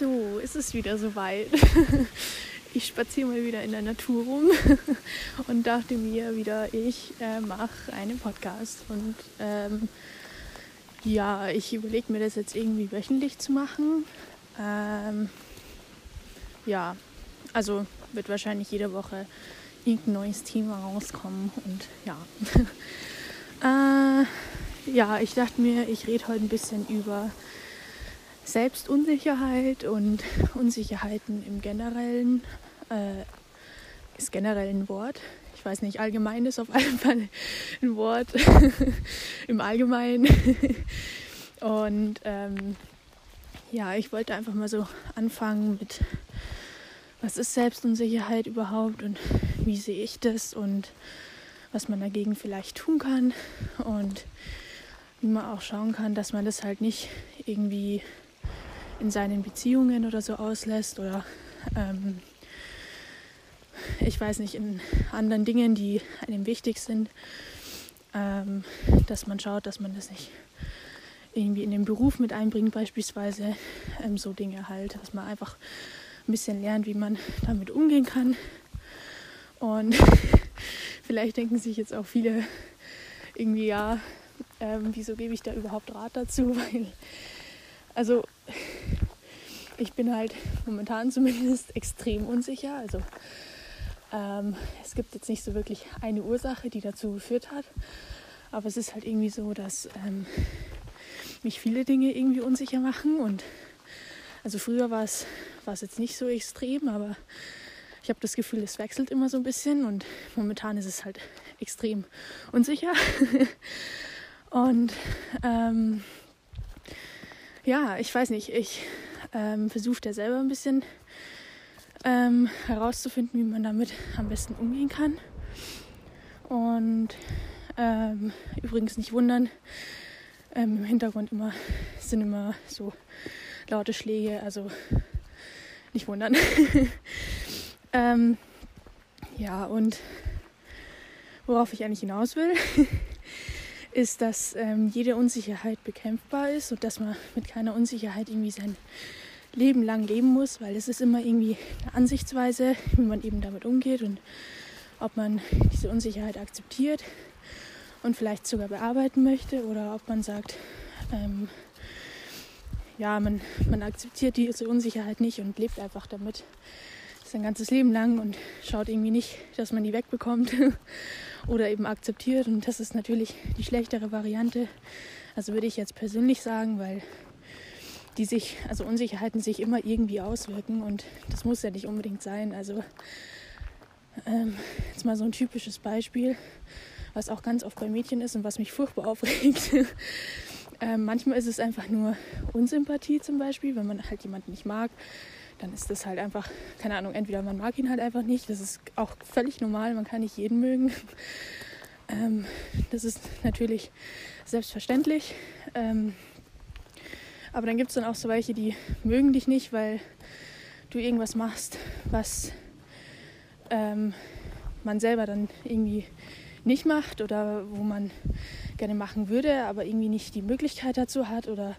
So, ist es wieder soweit. Ich spaziere mal wieder in der Natur rum und dachte mir wieder, ich äh, mache einen Podcast. Und ähm, ja, ich überlege mir das jetzt irgendwie wöchentlich zu machen. Ähm, ja, also wird wahrscheinlich jede Woche irgendein neues Thema rauskommen. Und ja. äh, ja, ich dachte mir, ich rede heute ein bisschen über Selbstunsicherheit und Unsicherheiten im Generellen äh, ist generell ein Wort. Ich weiß nicht, allgemein ist auf jeden Fall ein Wort im Allgemeinen. und ähm, ja, ich wollte einfach mal so anfangen mit, was ist Selbstunsicherheit überhaupt und wie sehe ich das und was man dagegen vielleicht tun kann und wie man auch schauen kann, dass man das halt nicht irgendwie in seinen Beziehungen oder so auslässt oder ähm, ich weiß nicht, in anderen Dingen, die einem wichtig sind, ähm, dass man schaut, dass man das nicht irgendwie in den Beruf mit einbringt, beispielsweise ähm, so Dinge halt, dass man einfach ein bisschen lernt, wie man damit umgehen kann. Und vielleicht denken sich jetzt auch viele irgendwie, ja, ähm, wieso gebe ich da überhaupt Rat dazu? Weil, also ich bin halt momentan zumindest extrem unsicher. Also ähm, es gibt jetzt nicht so wirklich eine Ursache, die dazu geführt hat. Aber es ist halt irgendwie so, dass ähm, mich viele Dinge irgendwie unsicher machen. Und also früher war es, jetzt nicht so extrem, aber ich habe das Gefühl, es wechselt immer so ein bisschen. Und momentan ist es halt extrem unsicher. und ähm, ja, ich weiß nicht, ich ähm, versucht er selber ein bisschen ähm, herauszufinden, wie man damit am besten umgehen kann. Und ähm, übrigens nicht wundern, ähm, im Hintergrund immer sind immer so laute Schläge, also nicht wundern. Ähm, ja, und worauf ich eigentlich hinaus will, ist, dass ähm, jede Unsicherheit bekämpfbar ist und dass man mit keiner Unsicherheit irgendwie sein Leben lang leben muss, weil es ist immer irgendwie eine Ansichtsweise, wie man eben damit umgeht und ob man diese Unsicherheit akzeptiert und vielleicht sogar bearbeiten möchte oder ob man sagt, ähm, ja, man, man akzeptiert diese Unsicherheit nicht und lebt einfach damit sein ganzes Leben lang und schaut irgendwie nicht, dass man die wegbekommt oder eben akzeptiert. Und das ist natürlich die schlechtere Variante. Also würde ich jetzt persönlich sagen, weil die sich, also Unsicherheiten sich immer irgendwie auswirken und das muss ja nicht unbedingt sein. Also ähm, jetzt mal so ein typisches Beispiel, was auch ganz oft bei Mädchen ist und was mich furchtbar aufregt. ähm, manchmal ist es einfach nur Unsympathie zum Beispiel, wenn man halt jemanden nicht mag, dann ist das halt einfach, keine Ahnung, entweder man mag ihn halt einfach nicht, das ist auch völlig normal, man kann nicht jeden mögen. Ähm, das ist natürlich selbstverständlich. Ähm, aber dann gibt es dann auch so welche, die mögen dich nicht, weil du irgendwas machst, was ähm, man selber dann irgendwie nicht macht oder wo man gerne machen würde, aber irgendwie nicht die Möglichkeit dazu hat oder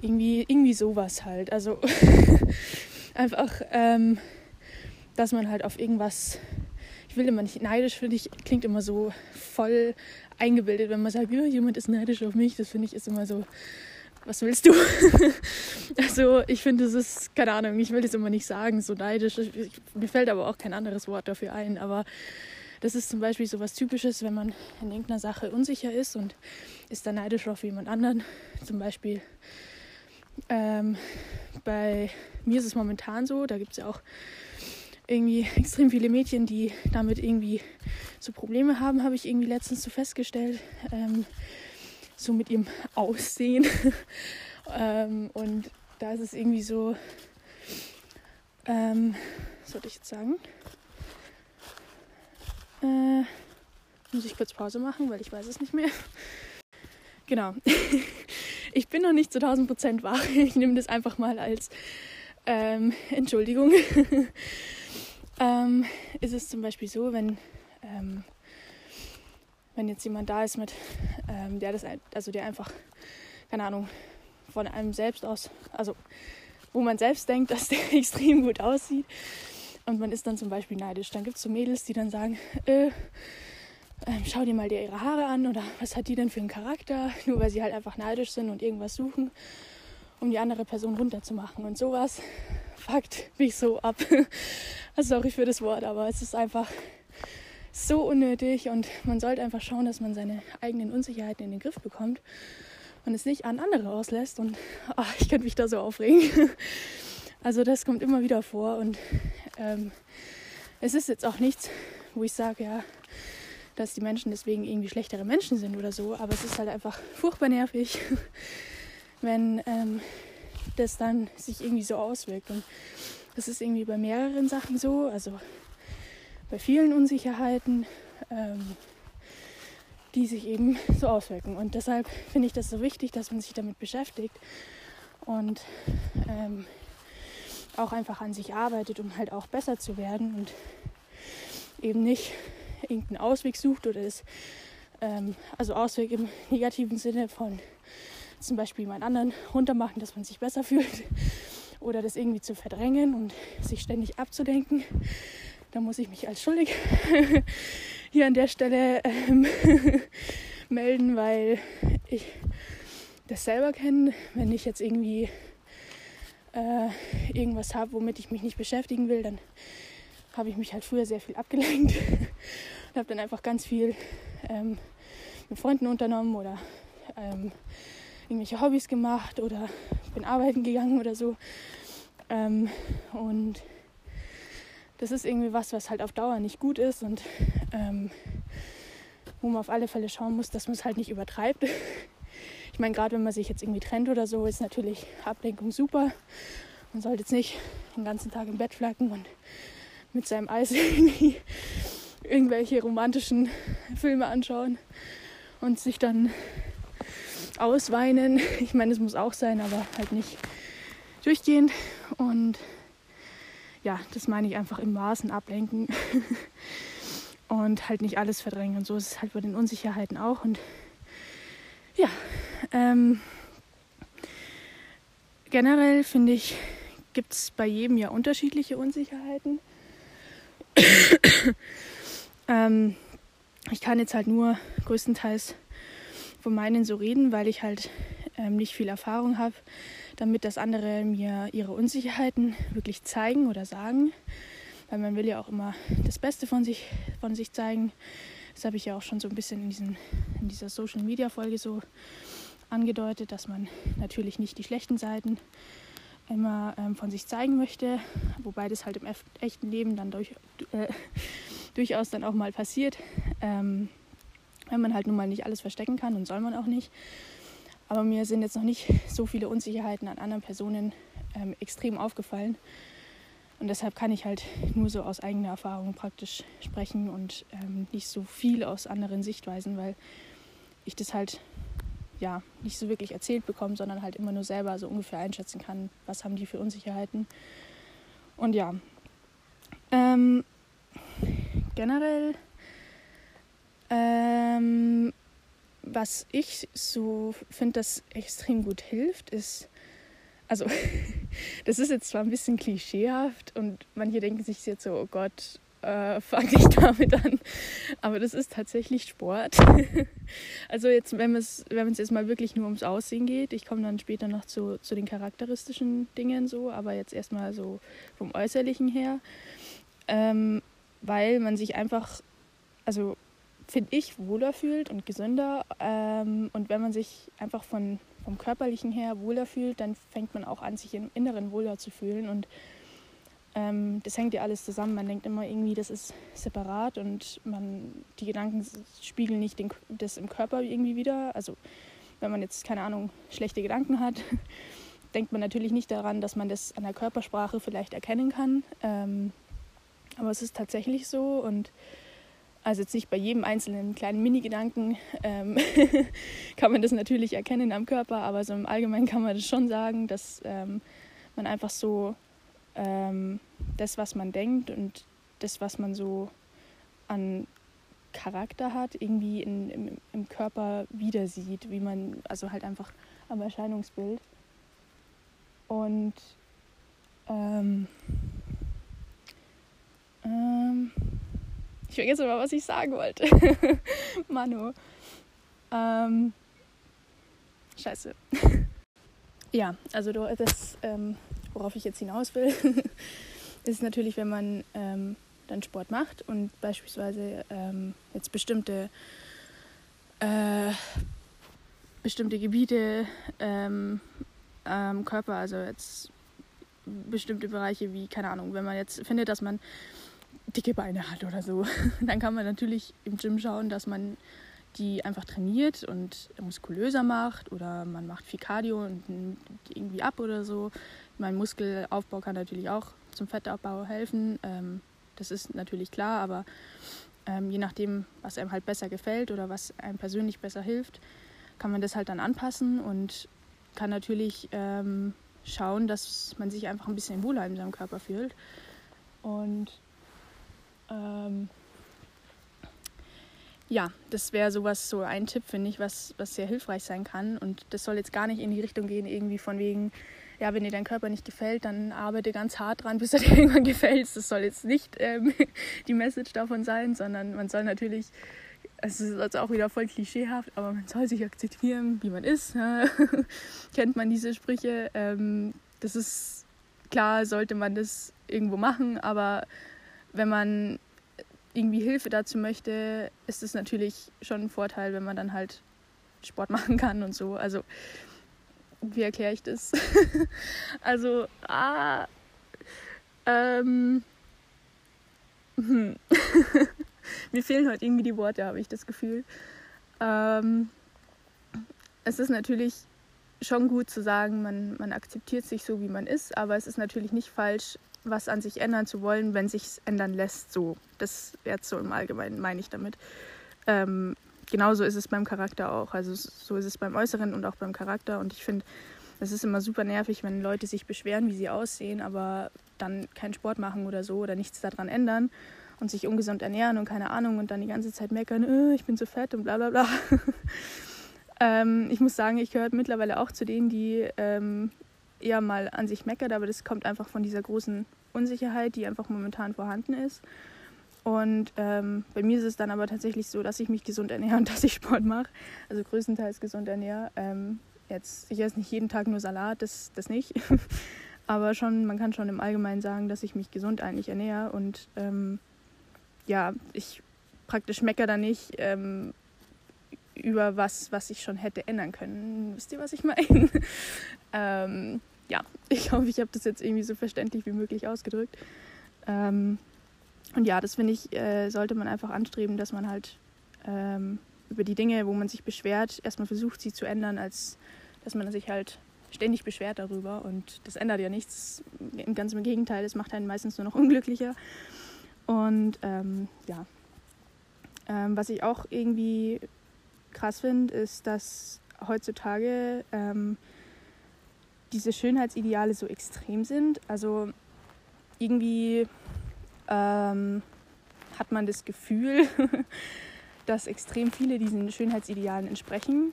irgendwie, irgendwie sowas halt. Also einfach, ähm, dass man halt auf irgendwas, ich will immer nicht neidisch, finde ich, klingt immer so voll eingebildet, wenn man sagt, ja, jemand ist neidisch auf mich, das finde ich ist immer so, was willst du? also ich finde, es ist, keine Ahnung, ich will das immer nicht sagen, so neidisch. Ich, mir fällt aber auch kein anderes Wort dafür ein. Aber das ist zum Beispiel so was Typisches, wenn man in irgendeiner Sache unsicher ist und ist dann neidisch auf jemand anderen. Zum Beispiel ähm, bei mir ist es momentan so, da gibt es ja auch irgendwie extrem viele Mädchen, die damit irgendwie so Probleme haben, habe ich irgendwie letztens so festgestellt. Ähm, so mit ihrem Aussehen. ähm, und da ist es irgendwie so, ähm, sollte ich jetzt sagen, äh, muss ich kurz Pause machen, weil ich weiß es nicht mehr. Genau. ich bin noch nicht zu 1000 Prozent wach. Ich nehme das einfach mal als ähm, Entschuldigung. ähm, ist es zum Beispiel so, wenn ähm, wenn jetzt jemand da ist mit, ähm, der das, also der einfach, keine Ahnung, von einem selbst aus, also wo man selbst denkt, dass der extrem gut aussieht. Und man ist dann zum Beispiel neidisch. Dann gibt es so Mädels, die dann sagen, äh, ähm, schau dir mal dir ihre Haare an oder was hat die denn für einen Charakter, nur weil sie halt einfach neidisch sind und irgendwas suchen, um die andere Person runterzumachen. Und sowas fuckt mich so ab. Sorry für das Wort, aber es ist einfach so unnötig und man sollte einfach schauen, dass man seine eigenen Unsicherheiten in den Griff bekommt und es nicht an andere auslässt. Und ach, ich könnte mich da so aufregen. Also das kommt immer wieder vor und ähm, es ist jetzt auch nichts, wo ich sage, ja, dass die Menschen deswegen irgendwie schlechtere Menschen sind oder so, aber es ist halt einfach furchtbar nervig, wenn ähm, das dann sich irgendwie so auswirkt. Und das ist irgendwie bei mehreren Sachen so, also bei vielen Unsicherheiten, ähm, die sich eben so auswirken. Und deshalb finde ich das so wichtig, dass man sich damit beschäftigt und ähm, auch einfach an sich arbeitet, um halt auch besser zu werden und eben nicht irgendeinen Ausweg sucht oder das, ähm, also Ausweg im negativen Sinne von zum Beispiel jemand anderen runtermachen, dass man sich besser fühlt. Oder das irgendwie zu verdrängen und sich ständig abzudenken. Da muss ich mich als schuldig hier an der Stelle ähm, melden, weil ich das selber kenne, wenn ich jetzt irgendwie äh, irgendwas habe, womit ich mich nicht beschäftigen will, dann habe ich mich halt früher sehr viel abgelenkt. Und habe dann einfach ganz viel ähm, mit Freunden unternommen oder ähm, irgendwelche Hobbys gemacht oder bin arbeiten gegangen oder so. Ähm, und das ist irgendwie was, was halt auf Dauer nicht gut ist und ähm, wo man auf alle Fälle schauen muss, dass man es halt nicht übertreibt. Ich meine, gerade wenn man sich jetzt irgendwie trennt oder so, ist natürlich Ablenkung super. Man sollte jetzt nicht den ganzen Tag im Bett flacken und mit seinem Eis irgendwie irgendwelche romantischen Filme anschauen und sich dann ausweinen. Ich meine, es muss auch sein, aber halt nicht durchgehend. Und ja, das meine ich einfach im Maßen ablenken und halt nicht alles verdrängen. Und so ist es halt bei den Unsicherheiten auch. Und ja, ähm, generell finde ich, gibt es bei jedem ja unterschiedliche Unsicherheiten. ähm, ich kann jetzt halt nur größtenteils von meinen so reden, weil ich halt ähm, nicht viel Erfahrung habe, damit dass andere mir ihre Unsicherheiten wirklich zeigen oder sagen. Weil man will ja auch immer das Beste von sich, von sich zeigen. Das habe ich ja auch schon so ein bisschen in, diesen, in dieser Social Media Folge so angedeutet, dass man natürlich nicht die schlechten Seiten immer ähm, von sich zeigen möchte, wobei das halt im echten Leben dann durch, äh, durchaus dann auch mal passiert, ähm, wenn man halt nun mal nicht alles verstecken kann und soll man auch nicht. Aber mir sind jetzt noch nicht so viele Unsicherheiten an anderen Personen ähm, extrem aufgefallen. Und deshalb kann ich halt nur so aus eigener Erfahrung praktisch sprechen und ähm, nicht so viel aus anderen Sichtweisen, weil ich das halt ja, nicht so wirklich erzählt bekommen, sondern halt immer nur selber so ungefähr einschätzen kann, was haben die für Unsicherheiten. Und ja, ähm, generell, ähm, was ich so finde, das extrem gut hilft, ist, also das ist jetzt zwar ein bisschen klischeehaft und manche denken sich jetzt so, oh Gott, äh, fange ich damit an. Aber das ist tatsächlich Sport. also jetzt, wenn es wenn jetzt mal wirklich nur ums Aussehen geht, ich komme dann später noch zu, zu den charakteristischen Dingen so, aber jetzt erstmal so vom Äußerlichen her. Ähm, weil man sich einfach, also finde ich, wohler fühlt und gesünder. Ähm, und wenn man sich einfach von, vom körperlichen her wohler fühlt, dann fängt man auch an, sich im Inneren wohler zu fühlen. Und ähm, das hängt ja alles zusammen. Man denkt immer irgendwie, das ist separat und man, die Gedanken spiegeln nicht den, das im Körper irgendwie wieder. Also wenn man jetzt, keine Ahnung, schlechte Gedanken hat, denkt man natürlich nicht daran, dass man das an der Körpersprache vielleicht erkennen kann. Ähm, aber es ist tatsächlich so und also jetzt nicht bei jedem einzelnen kleinen Mini-Gedanken ähm, kann man das natürlich erkennen am Körper, aber so im Allgemeinen kann man das schon sagen, dass ähm, man einfach so ähm, das, was man denkt und das, was man so an Charakter hat, irgendwie in, im, im Körper wieder sieht, wie man, also halt einfach am Erscheinungsbild. Und Ähm, ähm, ich vergesse mal, was ich sagen wollte. Manu. Ähm, scheiße. ja, also das, ähm, worauf ich jetzt hinaus will, ist natürlich, wenn man ähm, dann Sport macht und beispielsweise ähm, jetzt bestimmte äh, bestimmte Gebiete ähm, Körper, also jetzt bestimmte Bereiche wie, keine Ahnung, wenn man jetzt findet, dass man dicke Beine hat oder so, dann kann man natürlich im Gym schauen, dass man die einfach trainiert und muskulöser macht oder man macht viel Cardio und nimmt irgendwie ab oder so. Mein Muskelaufbau kann natürlich auch zum Fettabbau helfen. Ähm, das ist natürlich klar, aber ähm, je nachdem, was einem halt besser gefällt oder was einem persönlich besser hilft, kann man das halt dann anpassen und kann natürlich ähm, schauen, dass man sich einfach ein bisschen wohler in seinem Körper fühlt. Und ähm, ja, das wäre sowas, so ein Tipp, finde ich, was, was sehr hilfreich sein kann. Und das soll jetzt gar nicht in die Richtung gehen, irgendwie von wegen, ja, wenn dir dein Körper nicht gefällt, dann arbeite ganz hart dran, bis er dir irgendwann gefällt. Das soll jetzt nicht ähm, die Message davon sein, sondern man soll natürlich, es ist also auch wieder voll klischeehaft, aber man soll sich akzeptieren, wie man ist. Ne? Kennt man diese Sprüche? Ähm, das ist klar, sollte man das irgendwo machen, aber wenn man irgendwie Hilfe dazu möchte, ist es natürlich schon ein Vorteil, wenn man dann halt Sport machen kann und so. Also, wie erkläre ich das? also, ah, ähm, hm. mir fehlen heute irgendwie die Worte, habe ich das Gefühl. Ähm, es ist natürlich schon gut zu sagen, man, man akzeptiert sich so, wie man ist, aber es ist natürlich nicht falsch, was an sich ändern zu wollen, wenn sich ändern lässt. So, das jetzt so im Allgemeinen meine ich damit. Ähm, genauso ist es beim Charakter auch. Also so ist es beim Äußeren und auch beim Charakter. Und ich finde, es ist immer super nervig, wenn Leute sich beschweren, wie sie aussehen, aber dann keinen Sport machen oder so oder nichts daran ändern und sich ungesund ernähren und keine Ahnung und dann die ganze Zeit meckern, äh, ich bin zu fett und bla bla bla. ähm, ich muss sagen, ich gehöre mittlerweile auch zu denen, die ähm, eher mal an sich meckert, aber das kommt einfach von dieser großen Unsicherheit, die einfach momentan vorhanden ist. Und ähm, bei mir ist es dann aber tatsächlich so, dass ich mich gesund ernähre und dass ich Sport mache. Also größtenteils gesund ernähre. Ähm, jetzt, ich esse nicht jeden Tag nur Salat, das, das nicht. aber schon, man kann schon im Allgemeinen sagen, dass ich mich gesund eigentlich ernähre. Und ähm, ja, ich praktisch meckere da nicht ähm, über was, was ich schon hätte ändern können. Wisst ihr, was ich meine? Ähm, ja, ich hoffe, ich habe das jetzt irgendwie so verständlich wie möglich ausgedrückt. Ähm, und ja, das finde ich, äh, sollte man einfach anstreben, dass man halt ähm, über die Dinge, wo man sich beschwert, erstmal versucht, sie zu ändern, als dass man sich halt ständig beschwert darüber. Und das ändert ja nichts. Ganz im Gegenteil, es macht einen meistens nur noch unglücklicher. Und ähm, ja, ähm, was ich auch irgendwie krass finde, ist, dass heutzutage ähm, diese Schönheitsideale so extrem sind. Also irgendwie ähm, hat man das Gefühl, dass extrem viele diesen Schönheitsidealen entsprechen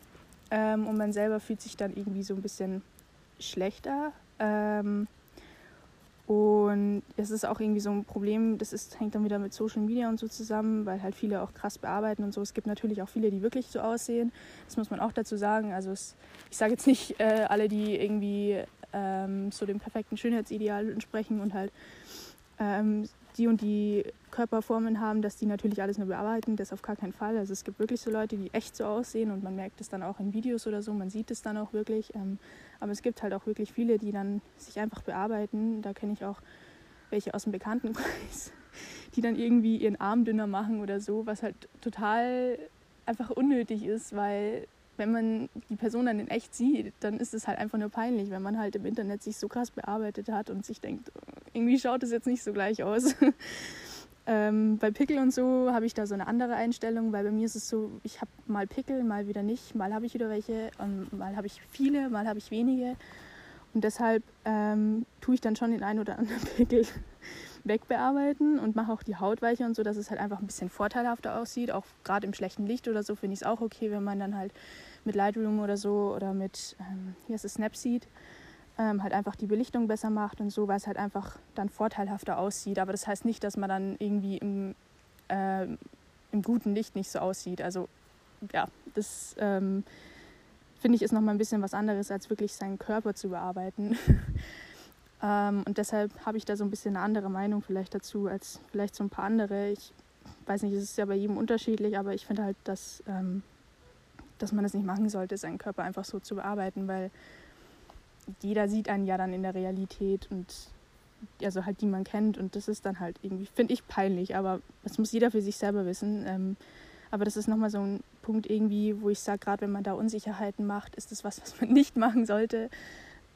ähm, und man selber fühlt sich dann irgendwie so ein bisschen schlechter. Ähm, und es ist auch irgendwie so ein Problem, das ist, hängt dann wieder mit Social Media und so zusammen, weil halt viele auch krass bearbeiten und so. Es gibt natürlich auch viele, die wirklich so aussehen. Das muss man auch dazu sagen. Also es, ich sage jetzt nicht äh, alle, die irgendwie ähm, so dem perfekten Schönheitsideal entsprechen und halt ähm, die und die Körperformen haben, dass die natürlich alles nur bearbeiten. Das auf gar keinen Fall. Also es gibt wirklich so Leute, die echt so aussehen und man merkt es dann auch in Videos oder so. Man sieht es dann auch wirklich. Ähm, aber es gibt halt auch wirklich viele, die dann sich einfach bearbeiten. Da kenne ich auch welche aus dem Bekanntenkreis, die dann irgendwie ihren Arm dünner machen oder so, was halt total einfach unnötig ist, weil wenn man die Person dann in echt sieht, dann ist es halt einfach nur peinlich, wenn man halt im Internet sich so krass bearbeitet hat und sich denkt, irgendwie schaut es jetzt nicht so gleich aus. ähm, bei Pickel und so habe ich da so eine andere Einstellung, weil bei mir ist es so, ich habe mal Pickel, mal wieder nicht, mal habe ich wieder welche, mal habe ich viele, mal habe ich wenige. Und deshalb ähm, tue ich dann schon den einen oder anderen Pickel wegbearbeiten und mache auch die Haut weicher und so, dass es halt einfach ein bisschen vorteilhafter aussieht. Auch gerade im schlechten Licht oder so finde ich es auch okay, wenn man dann halt mit Lightroom oder so oder mit, ähm, hier ist es Snapseed, ähm, halt einfach die Belichtung besser macht und so, weil es halt einfach dann vorteilhafter aussieht. Aber das heißt nicht, dass man dann irgendwie im, äh, im guten Licht nicht so aussieht. Also ja, das ähm, finde ich ist nochmal ein bisschen was anderes, als wirklich seinen Körper zu bearbeiten. ähm, und deshalb habe ich da so ein bisschen eine andere Meinung vielleicht dazu als vielleicht so ein paar andere. Ich weiß nicht, es ist ja bei jedem unterschiedlich, aber ich finde halt, dass, ähm, dass man das nicht machen sollte, seinen Körper einfach so zu bearbeiten, weil jeder sieht einen ja dann in der Realität und also halt die man kennt und das ist dann halt irgendwie, finde ich peinlich, aber das muss jeder für sich selber wissen. Ähm, aber das ist nochmal so ein Punkt irgendwie, wo ich sage, gerade wenn man da Unsicherheiten macht, ist das was, was man nicht machen sollte.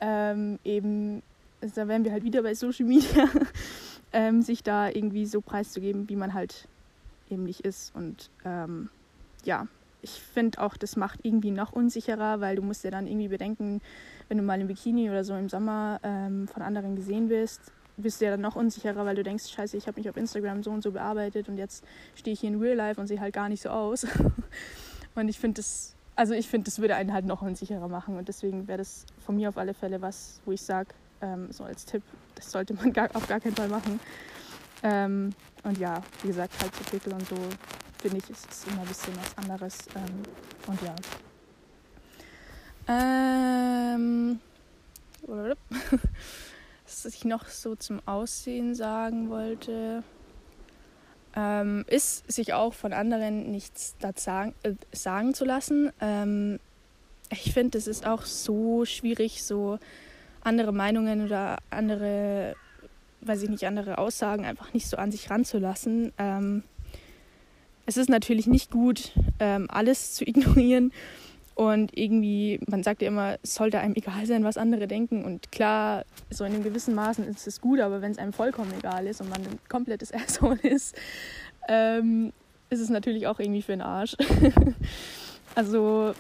Ähm, eben, also da wären wir halt wieder bei Social Media, ähm, sich da irgendwie so preiszugeben, wie man halt eben nicht ist. Und ähm, ja, ich finde auch, das macht irgendwie noch unsicherer, weil du musst ja dann irgendwie bedenken, wenn du mal im Bikini oder so im Sommer ähm, von anderen gesehen wirst, bist du ja dann noch unsicherer, weil du denkst, scheiße, ich habe mich auf Instagram so und so bearbeitet und jetzt stehe ich hier in Real Life und sehe halt gar nicht so aus. und ich finde das, also ich finde, das würde einen halt noch unsicherer machen und deswegen wäre das von mir auf alle Fälle was, wo ich sage, ähm, so als Tipp, das sollte man gar, auf gar keinen Fall machen. Ähm, und ja, wie gesagt, halt so Pickel und so, finde ich, ist es immer ein bisschen was anderes. Ähm, und ja. Ähm, was ich noch so zum Aussehen sagen wollte, ähm, ist, sich auch von anderen nichts sagen, äh, sagen zu lassen. Ähm, ich finde, es ist auch so schwierig, so andere Meinungen oder andere, weiß ich nicht, andere Aussagen einfach nicht so an sich ranzulassen. Ähm, es ist natürlich nicht gut, ähm, alles zu ignorieren und irgendwie, man sagt ja immer, es sollte einem egal sein, was andere denken. Und klar, so in einem gewissen Maßen ist es gut, aber wenn es einem vollkommen egal ist und man ein komplettes Asshole ist, ähm, ist es natürlich auch irgendwie für den Arsch. also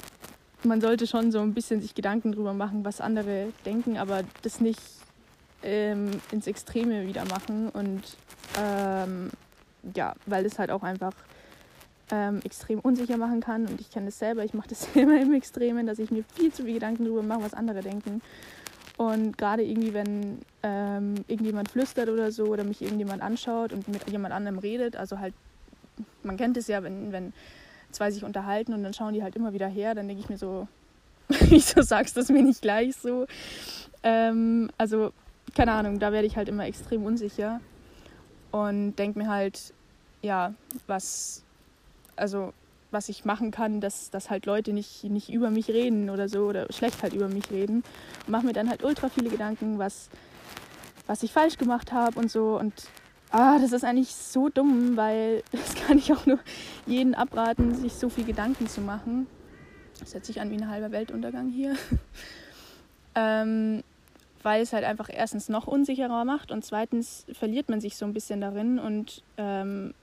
man sollte schon so ein bisschen sich Gedanken drüber machen, was andere denken, aber das nicht ähm, ins Extreme wieder machen. Und ähm, ja, weil es halt auch einfach ähm, extrem unsicher machen kann. Und ich kenne das selber, ich mache das immer im Extremen, dass ich mir viel zu viel Gedanken darüber mache, was andere denken. Und gerade irgendwie, wenn ähm, irgendjemand flüstert oder so oder mich irgendjemand anschaut und mit jemand anderem redet, also halt, man kennt es ja, wenn, wenn zwei sich unterhalten und dann schauen die halt immer wieder her, dann denke ich mir so, wieso sagst du das mir nicht gleich so? Ähm, also, keine Ahnung, da werde ich halt immer extrem unsicher und denke mir halt, ja, was, also was ich machen kann, dass, dass halt Leute nicht, nicht über mich reden oder so oder schlecht halt über mich reden. Und mache mir dann halt ultra viele Gedanken, was, was ich falsch gemacht habe und so. Und ah, das ist eigentlich so dumm, weil das kann ich auch nur jeden abraten, sich so viel Gedanken zu machen. Das hört sich an wie ein halber Weltuntergang hier. ähm, weil es halt einfach erstens noch unsicherer macht und zweitens verliert man sich so ein bisschen darin und ähm,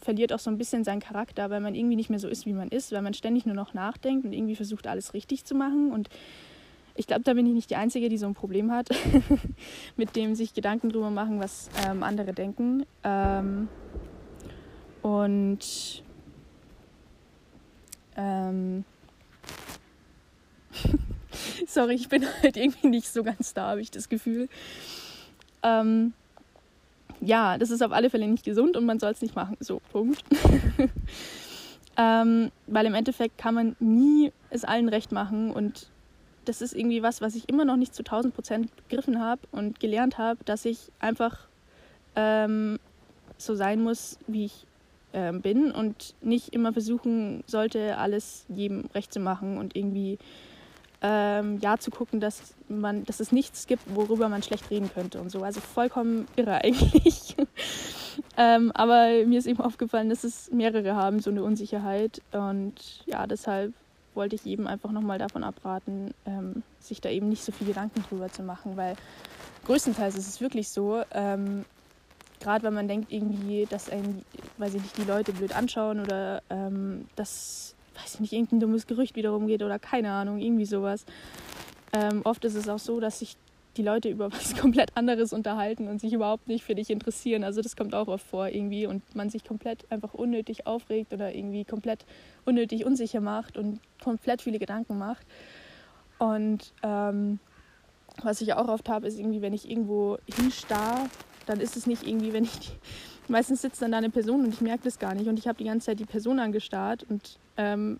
verliert auch so ein bisschen seinen Charakter, weil man irgendwie nicht mehr so ist, wie man ist, weil man ständig nur noch nachdenkt und irgendwie versucht, alles richtig zu machen. Und ich glaube, da bin ich nicht die Einzige, die so ein Problem hat, mit dem sich Gedanken drüber machen, was ähm, andere denken. Ähm, und ähm, sorry, ich bin halt irgendwie nicht so ganz da, habe ich das Gefühl. Ähm, ja, das ist auf alle Fälle nicht gesund und man soll es nicht machen. So, Punkt. ähm, weil im Endeffekt kann man nie es allen recht machen und das ist irgendwie was, was ich immer noch nicht zu 1000 Prozent begriffen habe und gelernt habe, dass ich einfach ähm, so sein muss, wie ich ähm, bin und nicht immer versuchen sollte, alles jedem recht zu machen und irgendwie ähm, ja zu gucken, dass man, dass es nichts gibt, worüber man schlecht reden könnte und so. Also vollkommen irre eigentlich. ähm, aber mir ist eben aufgefallen, dass es mehrere haben, so eine Unsicherheit. Und ja, deshalb wollte ich jedem einfach nochmal davon abraten, ähm, sich da eben nicht so viel Gedanken drüber zu machen, weil größtenteils ist es wirklich so, ähm, gerade wenn man denkt irgendwie, dass einen, weiß ich nicht, die Leute blöd anschauen oder ähm, dass weiß ich nicht, irgendein dummes Gerücht wiederum geht oder keine Ahnung, irgendwie sowas. Ähm, oft ist es auch so, dass sich die Leute über was komplett anderes unterhalten und sich überhaupt nicht für dich interessieren. Also das kommt auch oft vor irgendwie und man sich komplett einfach unnötig aufregt oder irgendwie komplett unnötig unsicher macht und komplett viele Gedanken macht. Und ähm, was ich auch oft habe, ist irgendwie, wenn ich irgendwo hinstarr, dann ist es nicht irgendwie, wenn ich die, meistens sitzt dann da eine Person und ich merke das gar nicht und ich habe die ganze Zeit die Person angestarrt und ähm,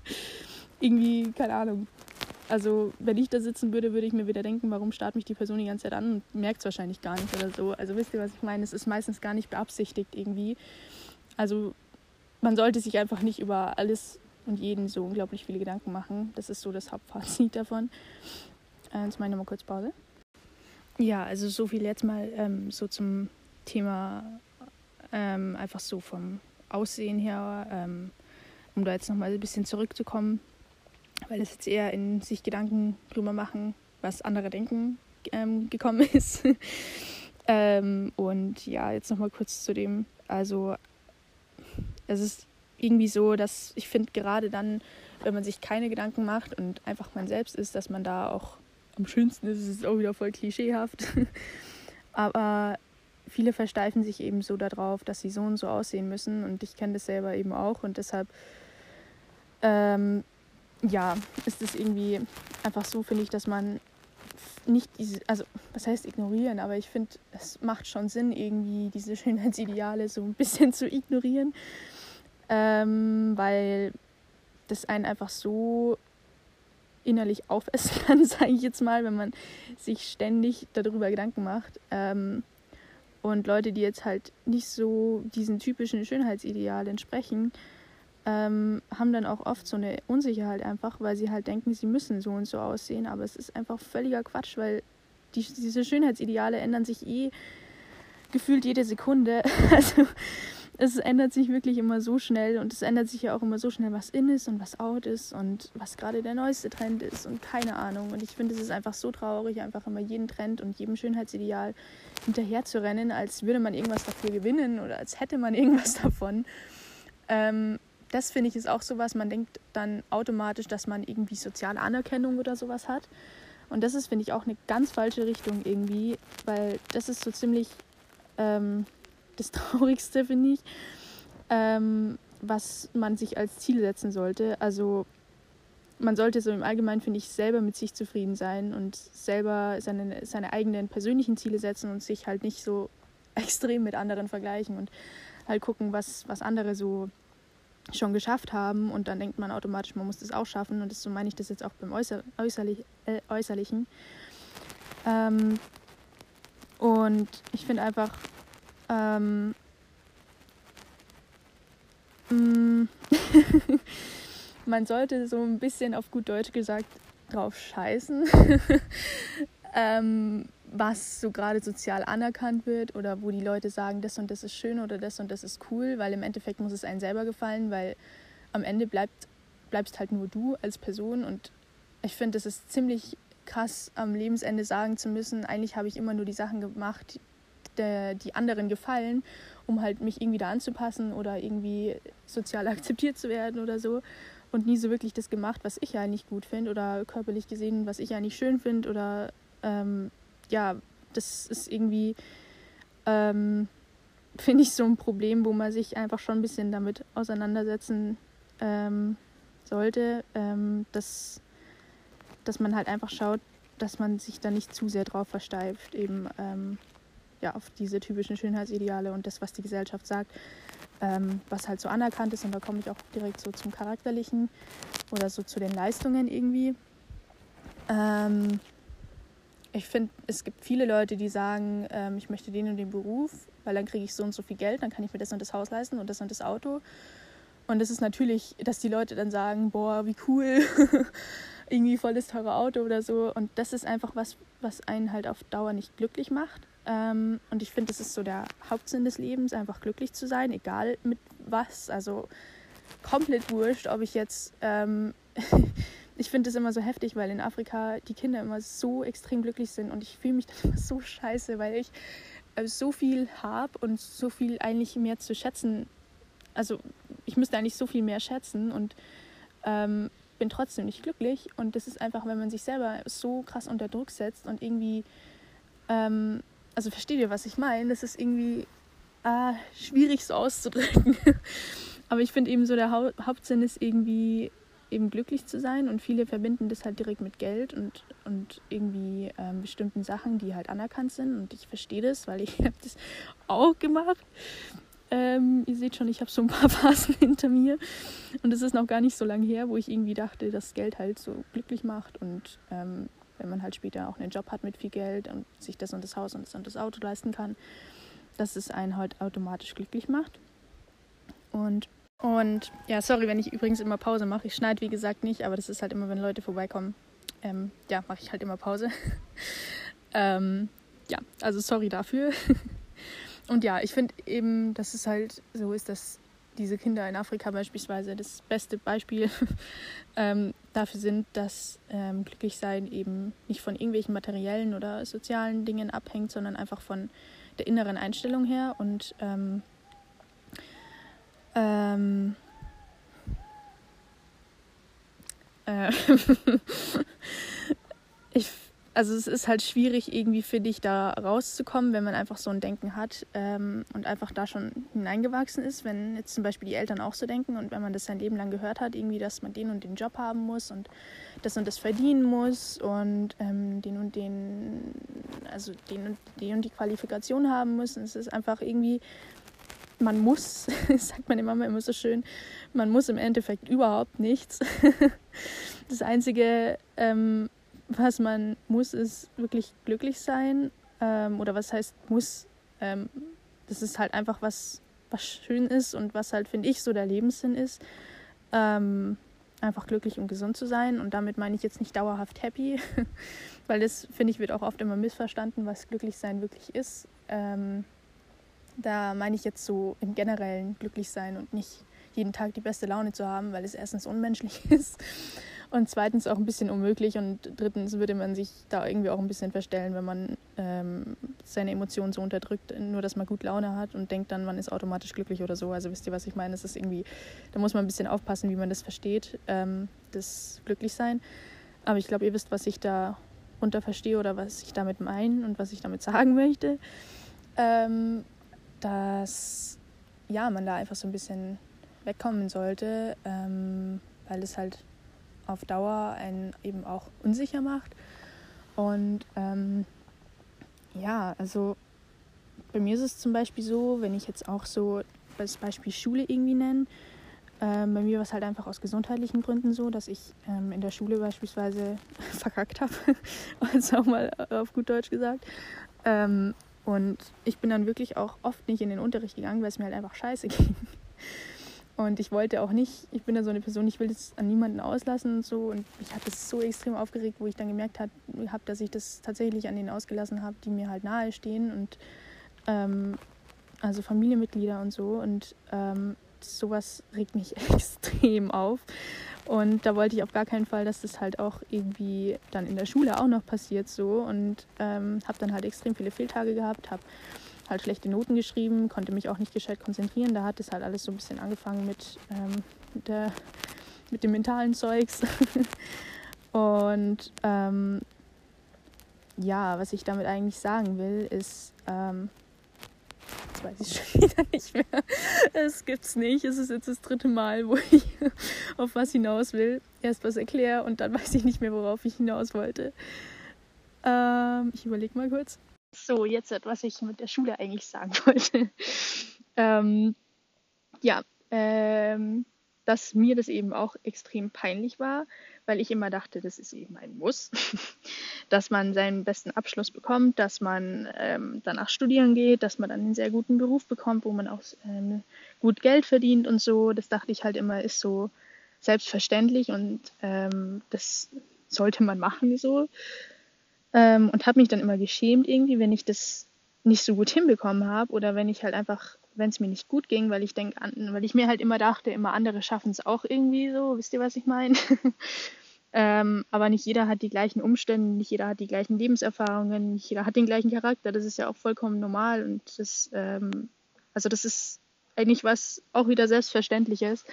irgendwie, keine Ahnung. Also, wenn ich da sitzen würde, würde ich mir wieder denken, warum starrt mich die Person die ganze Zeit an und merkt es wahrscheinlich gar nicht oder so. Also, wisst ihr, was ich meine? Es ist meistens gar nicht beabsichtigt irgendwie. Also, man sollte sich einfach nicht über alles und jeden so unglaublich viele Gedanken machen. Das ist so das Hauptfazit davon. Äh, jetzt meine mal kurz Pause. Ja, also so viel jetzt mal ähm, so zum Thema ähm, einfach so vom Aussehen her, ähm, um da jetzt nochmal ein bisschen zurückzukommen, weil es jetzt eher in sich Gedanken drüber machen, was andere denken, ähm, gekommen ist. Ähm, und ja, jetzt nochmal kurz zu dem, also es ist irgendwie so, dass ich finde, gerade dann, wenn man sich keine Gedanken macht und einfach man selbst ist, dass man da auch am schönsten ist. Es ist auch wieder voll klischeehaft. Aber viele versteifen sich eben so darauf, dass sie so und so aussehen müssen. Und ich kenne das selber eben auch. Und deshalb, ähm, ja, ist es irgendwie einfach so, finde ich, dass man nicht diese, also was heißt ignorieren, aber ich finde, es macht schon Sinn, irgendwie diese Schönheitsideale so ein bisschen zu ignorieren, ähm, weil das einen einfach so innerlich aufessen kann, sage ich jetzt mal, wenn man sich ständig darüber Gedanken macht. Ähm, und Leute, die jetzt halt nicht so diesen typischen Schönheitsideal entsprechen, ähm, haben dann auch oft so eine Unsicherheit einfach, weil sie halt denken, sie müssen so und so aussehen. Aber es ist einfach völliger Quatsch, weil die, diese Schönheitsideale ändern sich eh gefühlt jede Sekunde. Also es ändert sich wirklich immer so schnell und es ändert sich ja auch immer so schnell, was in ist und was out ist und was gerade der neueste Trend ist und keine Ahnung. Und ich finde, es ist einfach so traurig, einfach immer jeden Trend und jedem Schönheitsideal hinterher zu rennen, als würde man irgendwas dafür gewinnen oder als hätte man irgendwas davon. Ähm, das finde ich ist auch sowas, man denkt dann automatisch, dass man irgendwie soziale Anerkennung oder sowas hat. Und das ist, finde ich, auch eine ganz falsche Richtung irgendwie, weil das ist so ziemlich ähm, das Traurigste, finde ich, ähm, was man sich als Ziel setzen sollte. Also man sollte so im Allgemeinen, finde ich, selber mit sich zufrieden sein und selber seine, seine eigenen persönlichen Ziele setzen und sich halt nicht so extrem mit anderen vergleichen und halt gucken, was, was andere so schon geschafft haben und dann denkt man automatisch, man muss das auch schaffen und das, so meine ich das jetzt auch beim Äußer, Äußerlich, äh, Äußerlichen. Ähm, und ich finde einfach, ähm, mm, man sollte so ein bisschen auf gut Deutsch gesagt drauf scheißen, ähm, was so gerade sozial anerkannt wird oder wo die Leute sagen, das und das ist schön oder das und das ist cool, weil im Endeffekt muss es einem selber gefallen, weil am Ende bleibt, bleibst halt nur du als Person und ich finde, es ist ziemlich krass am Lebensende sagen zu müssen, eigentlich habe ich immer nur die Sachen gemacht, der, die anderen gefallen, um halt mich irgendwie da anzupassen oder irgendwie sozial akzeptiert zu werden oder so. Und nie so wirklich das gemacht, was ich eigentlich gut finde oder körperlich gesehen, was ich eigentlich schön finde oder ähm, ja, das ist irgendwie, ähm, finde ich, so ein Problem, wo man sich einfach schon ein bisschen damit auseinandersetzen ähm, sollte, ähm, dass, dass man halt einfach schaut, dass man sich da nicht zu sehr drauf versteift, eben ähm, ja, auf diese typischen Schönheitsideale und das, was die Gesellschaft sagt, ähm, was halt so anerkannt ist. Und da komme ich auch direkt so zum Charakterlichen oder so zu den Leistungen irgendwie. Ähm, ich finde, es gibt viele Leute, die sagen, ähm, ich möchte den und den Beruf, weil dann kriege ich so und so viel Geld, dann kann ich mir das und das Haus leisten und das und das Auto. Und es ist natürlich, dass die Leute dann sagen, boah, wie cool, irgendwie voll das teure Auto oder so. Und das ist einfach was, was einen halt auf Dauer nicht glücklich macht. Ähm, und ich finde, das ist so der Hauptsinn des Lebens, einfach glücklich zu sein, egal mit was. Also komplett wurscht, ob ich jetzt. Ähm, ich finde es immer so heftig, weil in Afrika die Kinder immer so extrem glücklich sind und ich fühle mich dann immer so scheiße, weil ich äh, so viel habe und so viel eigentlich mehr zu schätzen. Also ich müsste eigentlich so viel mehr schätzen und ähm, bin trotzdem nicht glücklich. Und das ist einfach, wenn man sich selber so krass unter Druck setzt und irgendwie ähm, also versteht ihr, was ich meine? Das ist irgendwie ah, schwierig so auszudrücken. Aber ich finde eben so, der Hau Hauptsinn ist irgendwie eben glücklich zu sein und viele verbinden das halt direkt mit Geld und, und irgendwie ähm, bestimmten Sachen, die halt anerkannt sind und ich verstehe das, weil ich habe das auch gemacht. Ähm, ihr seht schon, ich habe so ein paar Phasen hinter mir und es ist noch gar nicht so lange her, wo ich irgendwie dachte, dass Geld halt so glücklich macht und ähm, wenn man halt später auch einen Job hat mit viel Geld und sich das und das Haus und das und das Auto leisten kann, dass es einen halt automatisch glücklich macht. Und, und ja, sorry, wenn ich übrigens immer Pause mache. Ich schneide, wie gesagt, nicht, aber das ist halt immer, wenn Leute vorbeikommen. Ähm, ja, mache ich halt immer Pause. ähm, ja, also sorry dafür. und ja, ich finde eben, dass es halt so ist, dass diese Kinder in Afrika beispielsweise das beste Beispiel ähm, dafür sind, dass ähm, Glücklichsein eben nicht von irgendwelchen materiellen oder sozialen Dingen abhängt, sondern einfach von der inneren Einstellung her. Und ähm, ähm äh, ich also es ist halt schwierig irgendwie für dich da rauszukommen, wenn man einfach so ein Denken hat ähm, und einfach da schon hineingewachsen ist, wenn jetzt zum Beispiel die Eltern auch so denken und wenn man das sein Leben lang gehört hat, irgendwie, dass man den und den Job haben muss und das und das verdienen muss und ähm, den und den, also den und die und die Qualifikation haben muss. Und es ist einfach irgendwie, man muss, sagt meine Mama immer so schön, man muss im Endeffekt überhaupt nichts. das Einzige, ähm, was man muss, ist wirklich glücklich sein. Ähm, oder was heißt muss? Ähm, das ist halt einfach was, was schön ist und was halt, finde ich, so der Lebenssinn ist. Ähm, einfach glücklich und gesund zu sein. Und damit meine ich jetzt nicht dauerhaft happy, weil das, finde ich, wird auch oft immer missverstanden, was glücklich sein wirklich ist. Da meine ich jetzt so im generellen glücklich sein und nicht jeden Tag die beste Laune zu haben, weil es erstens unmenschlich ist und zweitens auch ein bisschen unmöglich und drittens würde man sich da irgendwie auch ein bisschen verstellen, wenn man ähm, seine Emotionen so unterdrückt, nur dass man gut Laune hat und denkt dann, man ist automatisch glücklich oder so. Also wisst ihr, was ich meine? Es ist irgendwie, da muss man ein bisschen aufpassen, wie man das versteht, ähm, das Glücklichsein. Aber ich glaube, ihr wisst, was ich da unter verstehe oder was ich damit meine und was ich damit sagen möchte. Ähm, dass ja, man da einfach so ein bisschen wegkommen sollte, ähm, weil es halt auf Dauer einen eben auch unsicher macht. Und ähm, ja, also bei mir ist es zum Beispiel so, wenn ich jetzt auch so das Beispiel Schule irgendwie nenne, ähm, bei mir war es halt einfach aus gesundheitlichen Gründen so, dass ich ähm, in der Schule beispielsweise verkackt habe, also auch mal auf gut Deutsch gesagt. Ähm, und ich bin dann wirklich auch oft nicht in den Unterricht gegangen, weil es mir halt einfach scheiße ging. Und ich wollte auch nicht, ich bin da so eine Person, ich will das an niemanden auslassen und so. Und ich habe das so extrem aufgeregt, wo ich dann gemerkt habe, hab, dass ich das tatsächlich an denen ausgelassen habe, die mir halt nahe stehen und ähm, also Familienmitglieder und so. Und ähm, sowas regt mich extrem auf. Und da wollte ich auf gar keinen Fall, dass das halt auch irgendwie dann in der Schule auch noch passiert so. Und ähm, habe dann halt extrem viele Fehltage gehabt, habe halt schlechte Noten geschrieben, konnte mich auch nicht gescheit konzentrieren. Da hat es halt alles so ein bisschen angefangen mit, ähm, mit, der, mit dem mentalen Zeugs. Und ähm, ja, was ich damit eigentlich sagen will, ist, ähm, weiß ich schon wieder nicht mehr. Es gibt's nicht. Es ist jetzt das dritte Mal, wo ich auf was hinaus will. Erst was erkläre und dann weiß ich nicht mehr, worauf ich hinaus wollte. Ähm, ich überlege mal kurz. So, jetzt, was ich mit der Schule eigentlich sagen wollte. ähm, ja, ähm, dass mir das eben auch extrem peinlich war, weil ich immer dachte, das ist eben ein Muss, dass man seinen besten Abschluss bekommt, dass man ähm, danach studieren geht, dass man dann einen sehr guten Beruf bekommt, wo man auch ähm, gut Geld verdient und so. Das dachte ich halt immer, ist so selbstverständlich und ähm, das sollte man machen so. Ähm, und habe mich dann immer geschämt irgendwie, wenn ich das nicht so gut hinbekommen habe oder wenn ich halt einfach, wenn es mir nicht gut ging, weil ich denke, weil ich mir halt immer dachte, immer andere schaffen es auch irgendwie so, wisst ihr, was ich meine? ähm, aber nicht jeder hat die gleichen Umstände, nicht jeder hat die gleichen Lebenserfahrungen, nicht jeder hat den gleichen Charakter. Das ist ja auch vollkommen normal und das, ähm, also das ist eigentlich was auch wieder Selbstverständliches.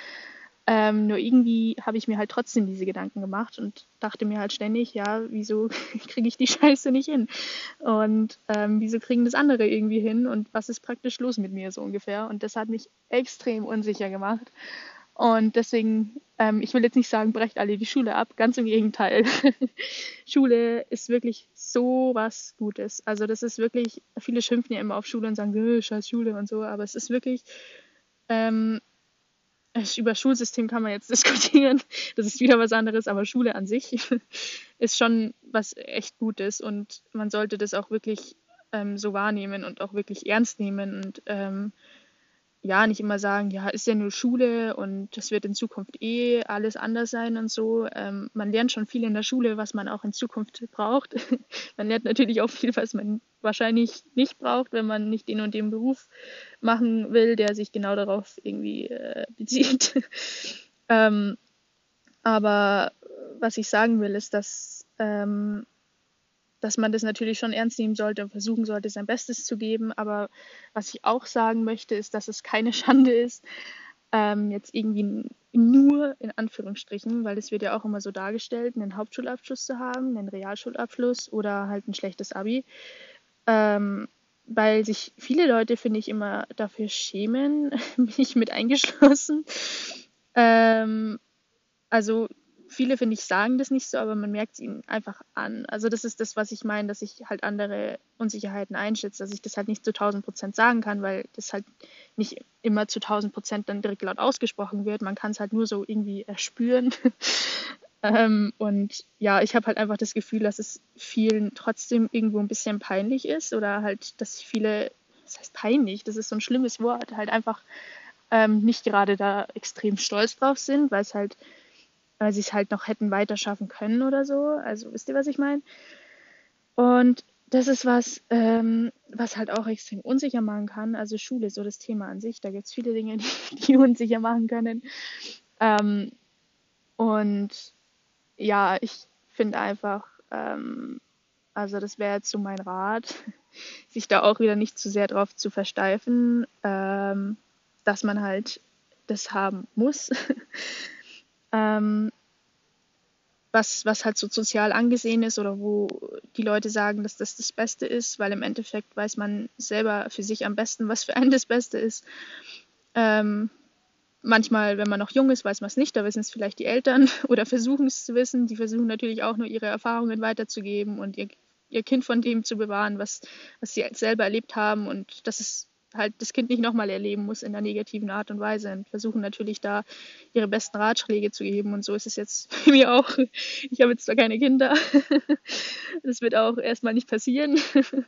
Ähm, nur irgendwie habe ich mir halt trotzdem diese Gedanken gemacht und dachte mir halt ständig, ja, wieso kriege ich die Scheiße nicht hin? Und ähm, wieso kriegen das andere irgendwie hin? Und was ist praktisch los mit mir so ungefähr? Und das hat mich extrem unsicher gemacht. Und deswegen, ähm, ich will jetzt nicht sagen, brecht alle die Schule ab, ganz im Gegenteil. Schule ist wirklich so was Gutes. Also das ist wirklich, viele schimpfen ja immer auf Schule und sagen, äh, scheiß Schule und so, aber es ist wirklich, ähm, über Schulsystem kann man jetzt diskutieren, das ist wieder was anderes, aber Schule an sich ist schon was echt Gutes und man sollte das auch wirklich ähm, so wahrnehmen und auch wirklich ernst nehmen und ähm, ja, nicht immer sagen, ja, ist ja nur Schule und das wird in Zukunft eh alles anders sein und so. Ähm, man lernt schon viel in der Schule, was man auch in Zukunft braucht. man lernt natürlich auch viel, was man wahrscheinlich nicht braucht, wenn man nicht den und den Beruf machen will, der sich genau darauf irgendwie äh, bezieht. ähm, aber was ich sagen will, ist, dass ähm, dass man das natürlich schon ernst nehmen sollte und versuchen sollte, sein Bestes zu geben. Aber was ich auch sagen möchte, ist, dass es keine Schande ist, ähm, jetzt irgendwie nur in Anführungsstrichen, weil es wird ja auch immer so dargestellt, einen Hauptschulabschluss zu haben, einen Realschulabschluss oder halt ein schlechtes Abi. Ähm, weil sich viele Leute, finde ich, immer dafür schämen, bin ich mit eingeschlossen. Ähm, also viele, finde ich, sagen das nicht so, aber man merkt es ihnen einfach an. Also das ist das, was ich meine, dass ich halt andere Unsicherheiten einschätze, dass ich das halt nicht zu 1000 Prozent sagen kann, weil das halt nicht immer zu 1000 Prozent dann direkt laut ausgesprochen wird. Man kann es halt nur so irgendwie erspüren. ähm, und ja, ich habe halt einfach das Gefühl, dass es vielen trotzdem irgendwo ein bisschen peinlich ist oder halt, dass viele, das heißt peinlich, das ist so ein schlimmes Wort, halt einfach ähm, nicht gerade da extrem stolz drauf sind, weil es halt weil sie es halt noch hätten weiter schaffen können oder so. Also wisst ihr, was ich meine? Und das ist was, ähm, was halt auch extrem unsicher machen kann. Also Schule, so das Thema an sich, da gibt es viele Dinge, die, die unsicher machen können. Ähm, und ja, ich finde einfach, ähm, also das wäre jetzt so mein Rat, sich da auch wieder nicht zu sehr drauf zu versteifen, ähm, dass man halt das haben muss. ähm, was, was halt so sozial angesehen ist oder wo die Leute sagen, dass das das Beste ist, weil im Endeffekt weiß man selber für sich am besten, was für einen das Beste ist. Ähm, manchmal, wenn man noch jung ist, weiß man es nicht, da wissen es vielleicht die Eltern oder versuchen es zu wissen. Die versuchen natürlich auch nur ihre Erfahrungen weiterzugeben und ihr, ihr Kind von dem zu bewahren, was, was sie selber erlebt haben. Und das ist halt das Kind nicht nochmal erleben muss in der negativen Art und Weise und versuchen natürlich da ihre besten Ratschläge zu geben und so ist es jetzt bei mir auch. Ich habe jetzt zwar keine Kinder, das wird auch erstmal nicht passieren.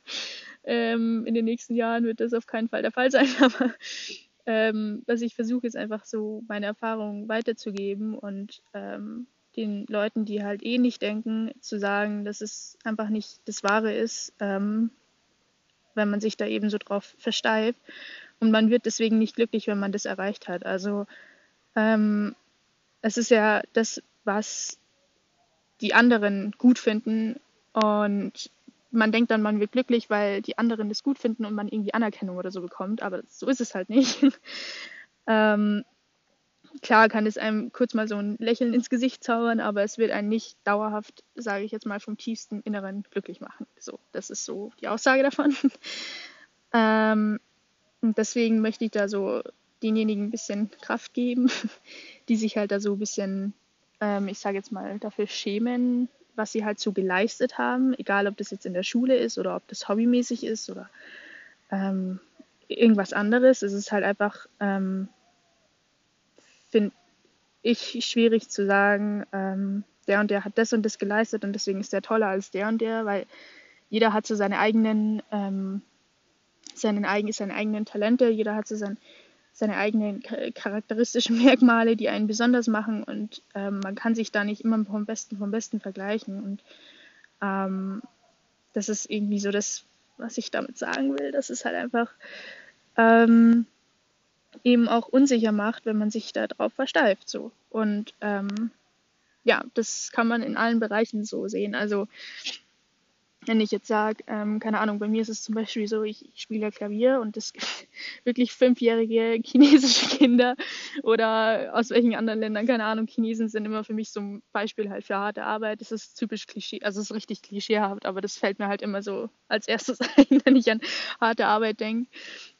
Ähm, in den nächsten Jahren wird das auf keinen Fall der Fall sein, aber ähm, was ich versuche ist einfach so meine Erfahrungen weiterzugeben und ähm, den Leuten, die halt eh nicht denken, zu sagen, dass es einfach nicht das Wahre ist, ähm, wenn man sich da eben so drauf versteift. Und man wird deswegen nicht glücklich, wenn man das erreicht hat. Also ähm, es ist ja das, was die anderen gut finden und man denkt dann, man wird glücklich, weil die anderen das gut finden und man irgendwie Anerkennung oder so bekommt, aber so ist es halt nicht. ähm, klar kann es einem kurz mal so ein Lächeln ins Gesicht zaubern, aber es wird einen nicht dauerhaft, sage ich jetzt mal, vom tiefsten Inneren glücklich machen. So, das ist so die Aussage davon. ähm, und deswegen möchte ich da so denjenigen ein bisschen Kraft geben, die sich halt da so ein bisschen, ähm, ich sage jetzt mal, dafür schämen, was sie halt so geleistet haben, egal ob das jetzt in der Schule ist oder ob das hobbymäßig ist oder ähm, irgendwas anderes. Es ist halt einfach ähm, finde ich schwierig zu sagen, ähm, der und der hat das und das geleistet und deswegen ist der toller als der und der, weil jeder hat so seine eigenen, ähm, seinen eigen, seine eigenen Talente, jeder hat so sein, seine eigenen charakteristischen Merkmale, die einen besonders machen und ähm, man kann sich da nicht immer vom Besten vom Besten vergleichen und ähm, das ist irgendwie so das, was ich damit sagen will. Das ist halt einfach ähm, eben auch unsicher macht, wenn man sich darauf versteift. So. Und ähm, ja, das kann man in allen Bereichen so sehen. Also wenn ich jetzt sage, ähm, keine Ahnung, bei mir ist es zum Beispiel so, ich, ich spiele Klavier und es gibt wirklich fünfjährige chinesische Kinder oder aus welchen anderen Ländern, keine Ahnung, Chinesen sind immer für mich so ein Beispiel halt für harte Arbeit. Das ist typisch Klischee, also es ist richtig klischeehaft, aber das fällt mir halt immer so als erstes ein, wenn ich an harte Arbeit denke.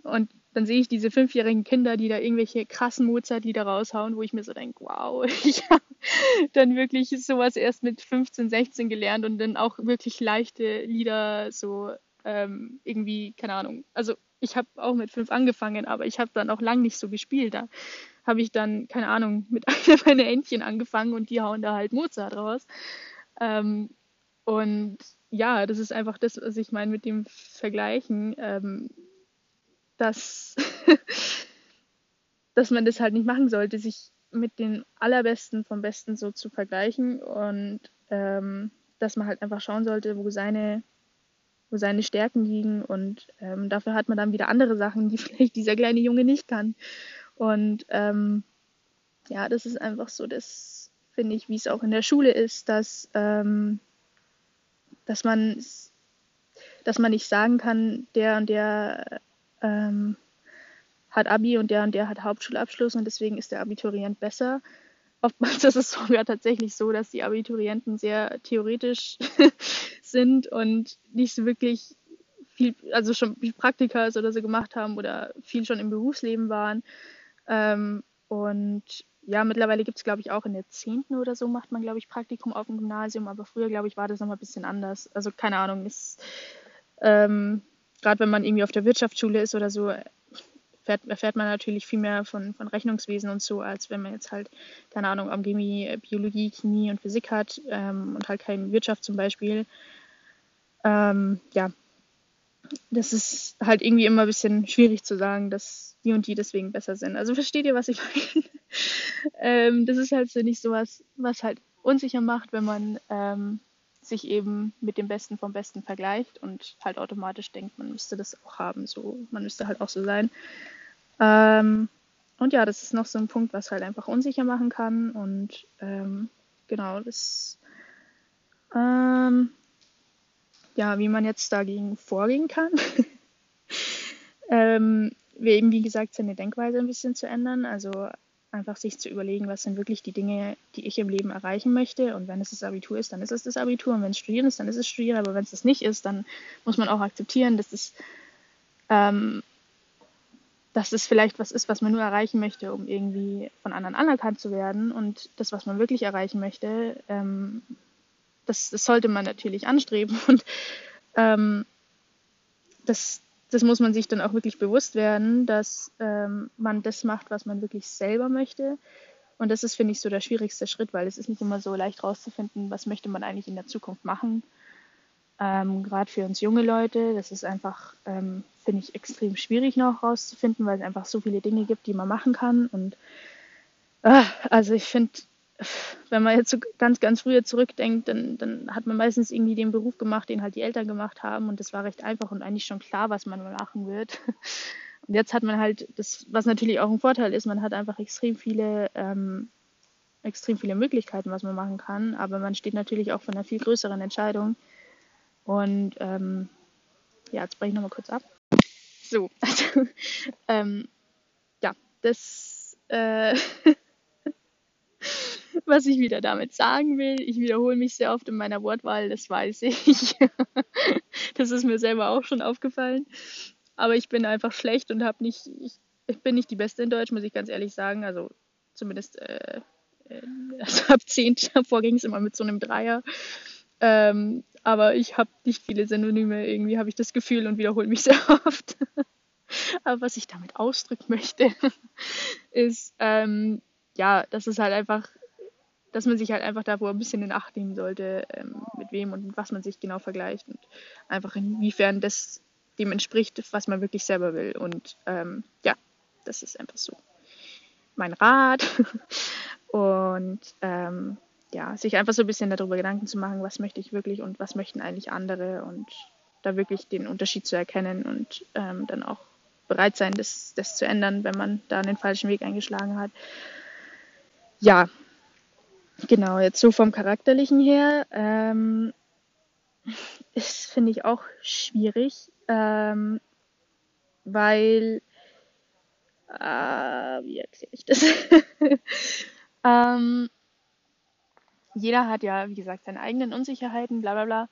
Und dann sehe ich diese fünfjährigen Kinder, die da irgendwelche krassen Mozart-Lieder raushauen, wo ich mir so denke, wow, ich habe dann wirklich sowas erst mit 15, 16 gelernt und dann auch wirklich leichte Lieder so ähm, irgendwie, keine Ahnung. Also ich habe auch mit fünf angefangen, aber ich habe dann auch lang nicht so gespielt. Da habe ich dann, keine Ahnung, mit einer meiner Entchen angefangen und die hauen da halt Mozart raus. Ähm, und ja, das ist einfach das, was ich meine mit dem Vergleichen, ähm, dass, dass man das halt nicht machen sollte, sich mit den Allerbesten vom Besten so zu vergleichen und ähm, dass man halt einfach schauen sollte, wo seine, wo seine Stärken liegen und ähm, dafür hat man dann wieder andere Sachen, die vielleicht dieser kleine Junge nicht kann. Und ähm, ja, das ist einfach so, das finde ich, wie es auch in der Schule ist, dass, ähm, dass man dass man nicht sagen kann, der und der ähm, hat Abi und der und der hat Hauptschulabschluss und deswegen ist der Abiturient besser. Oftmals ist es sogar tatsächlich so, dass die Abiturienten sehr theoretisch sind und nicht so wirklich viel, also schon Praktika oder so gemacht haben oder viel schon im Berufsleben waren. Ähm, und ja, mittlerweile gibt es, glaube ich, auch in der 10. oder so macht man, glaube ich, Praktikum auf dem Gymnasium, aber früher, glaube ich, war das nochmal ein bisschen anders. Also keine Ahnung, ist, ähm, gerade wenn man irgendwie auf der Wirtschaftsschule ist oder so, erfährt, erfährt man natürlich viel mehr von, von Rechnungswesen und so, als wenn man jetzt halt, keine Ahnung, Chemie, Biologie, Chemie und Physik hat ähm, und halt keine Wirtschaft zum Beispiel. Ähm, ja, das ist halt irgendwie immer ein bisschen schwierig zu sagen, dass die und die deswegen besser sind. Also versteht ihr, was ich meine? ähm, das ist halt so nicht so was, was halt unsicher macht, wenn man ähm, sich eben mit dem Besten vom Besten vergleicht und halt automatisch denkt, man müsste das auch haben, so, man müsste halt auch so sein. Ähm, und ja, das ist noch so ein Punkt, was halt einfach unsicher machen kann und ähm, genau, das ähm, ja, wie man jetzt dagegen vorgehen kann. ähm, wäre eben, wie gesagt, seine Denkweise ein bisschen zu ändern. Also einfach sich zu überlegen, was sind wirklich die Dinge, die ich im Leben erreichen möchte. Und wenn es das Abitur ist, dann ist es das Abitur. Und wenn es Studieren ist, dann ist es Studieren. Aber wenn es das nicht ist, dann muss man auch akzeptieren, dass es, ähm, dass es vielleicht was ist, was man nur erreichen möchte, um irgendwie von anderen anerkannt zu werden. Und das, was man wirklich erreichen möchte, ähm, das, das sollte man natürlich anstreben. Und ähm, das, das muss man sich dann auch wirklich bewusst werden, dass ähm, man das macht, was man wirklich selber möchte. Und das ist, finde ich, so der schwierigste Schritt, weil es ist nicht immer so leicht rauszufinden, was möchte man eigentlich in der Zukunft machen. Ähm, Gerade für uns junge Leute, das ist einfach, ähm, finde ich, extrem schwierig noch rauszufinden, weil es einfach so viele Dinge gibt, die man machen kann. Und äh, also ich finde, wenn man jetzt so ganz, ganz früher zurückdenkt, dann, dann hat man meistens irgendwie den Beruf gemacht, den halt die Eltern gemacht haben und das war recht einfach und eigentlich schon klar, was man machen wird. Und jetzt hat man halt das, was natürlich auch ein Vorteil ist, man hat einfach extrem viele, ähm, extrem viele Möglichkeiten, was man machen kann, aber man steht natürlich auch vor einer viel größeren Entscheidung. Und ähm, ja, jetzt breche ich nochmal kurz ab. So, also, ähm, ja, das äh, was ich wieder damit sagen will. Ich wiederhole mich sehr oft in meiner Wortwahl, das weiß ich. das ist mir selber auch schon aufgefallen. Aber ich bin einfach schlecht und habe nicht, ich, ich, bin nicht die Beste in Deutsch, muss ich ganz ehrlich sagen. Also zumindest äh, äh also ab 10 davor ging es immer mit so einem Dreier. Ähm, aber ich habe nicht viele Synonyme, irgendwie habe ich das Gefühl und wiederhole mich sehr oft. aber was ich damit ausdrücken möchte, ist, ähm, ja, dass es halt einfach dass man sich halt einfach davor ein bisschen in Acht nehmen sollte, ähm, mit wem und was man sich genau vergleicht und einfach inwiefern das dem entspricht, was man wirklich selber will. Und ähm, ja, das ist einfach so mein Rat. und ähm, ja, sich einfach so ein bisschen darüber Gedanken zu machen, was möchte ich wirklich und was möchten eigentlich andere und da wirklich den Unterschied zu erkennen und ähm, dann auch bereit sein, das, das zu ändern, wenn man da einen falschen Weg eingeschlagen hat. Ja, Genau, jetzt so vom Charakterlichen her, ähm, ist, finde ich, auch schwierig, ähm, weil, äh, wie erkläre ich das? ähm, jeder hat ja, wie gesagt, seine eigenen Unsicherheiten, bla bla bla.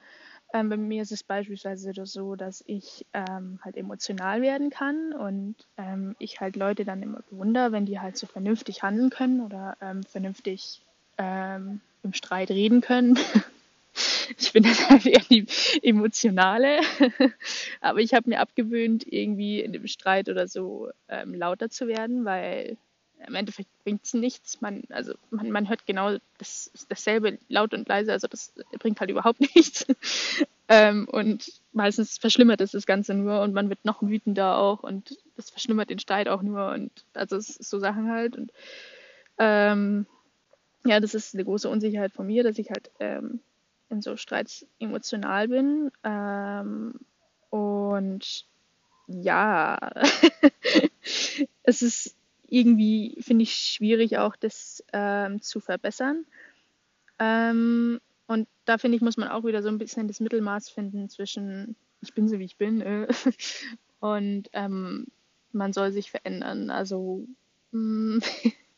Ähm, bei mir ist es beispielsweise so, dass ich ähm, halt emotional werden kann und ähm, ich halt Leute dann immer bewundere, wenn die halt so vernünftig handeln können oder ähm, vernünftig ähm, im Streit reden können. ich bin dann halt eher die emotionale, aber ich habe mir abgewöhnt, irgendwie in dem Streit oder so ähm, lauter zu werden, weil im Endeffekt bringt es nichts. Man, also man, man hört genau das, dasselbe laut und leise, also das bringt halt überhaupt nichts. ähm, und meistens verschlimmert es das Ganze nur und man wird noch wütender auch und das verschlimmert den Streit auch nur und also so Sachen halt. Und ähm, ja, das ist eine große Unsicherheit von mir, dass ich halt ähm, in so Streits emotional bin. Ähm, und ja, es ist irgendwie finde ich schwierig auch das ähm, zu verbessern. Ähm, und da finde ich, muss man auch wieder so ein bisschen das Mittelmaß finden zwischen ich bin so wie ich bin äh, und ähm, man soll sich verändern. Also mm,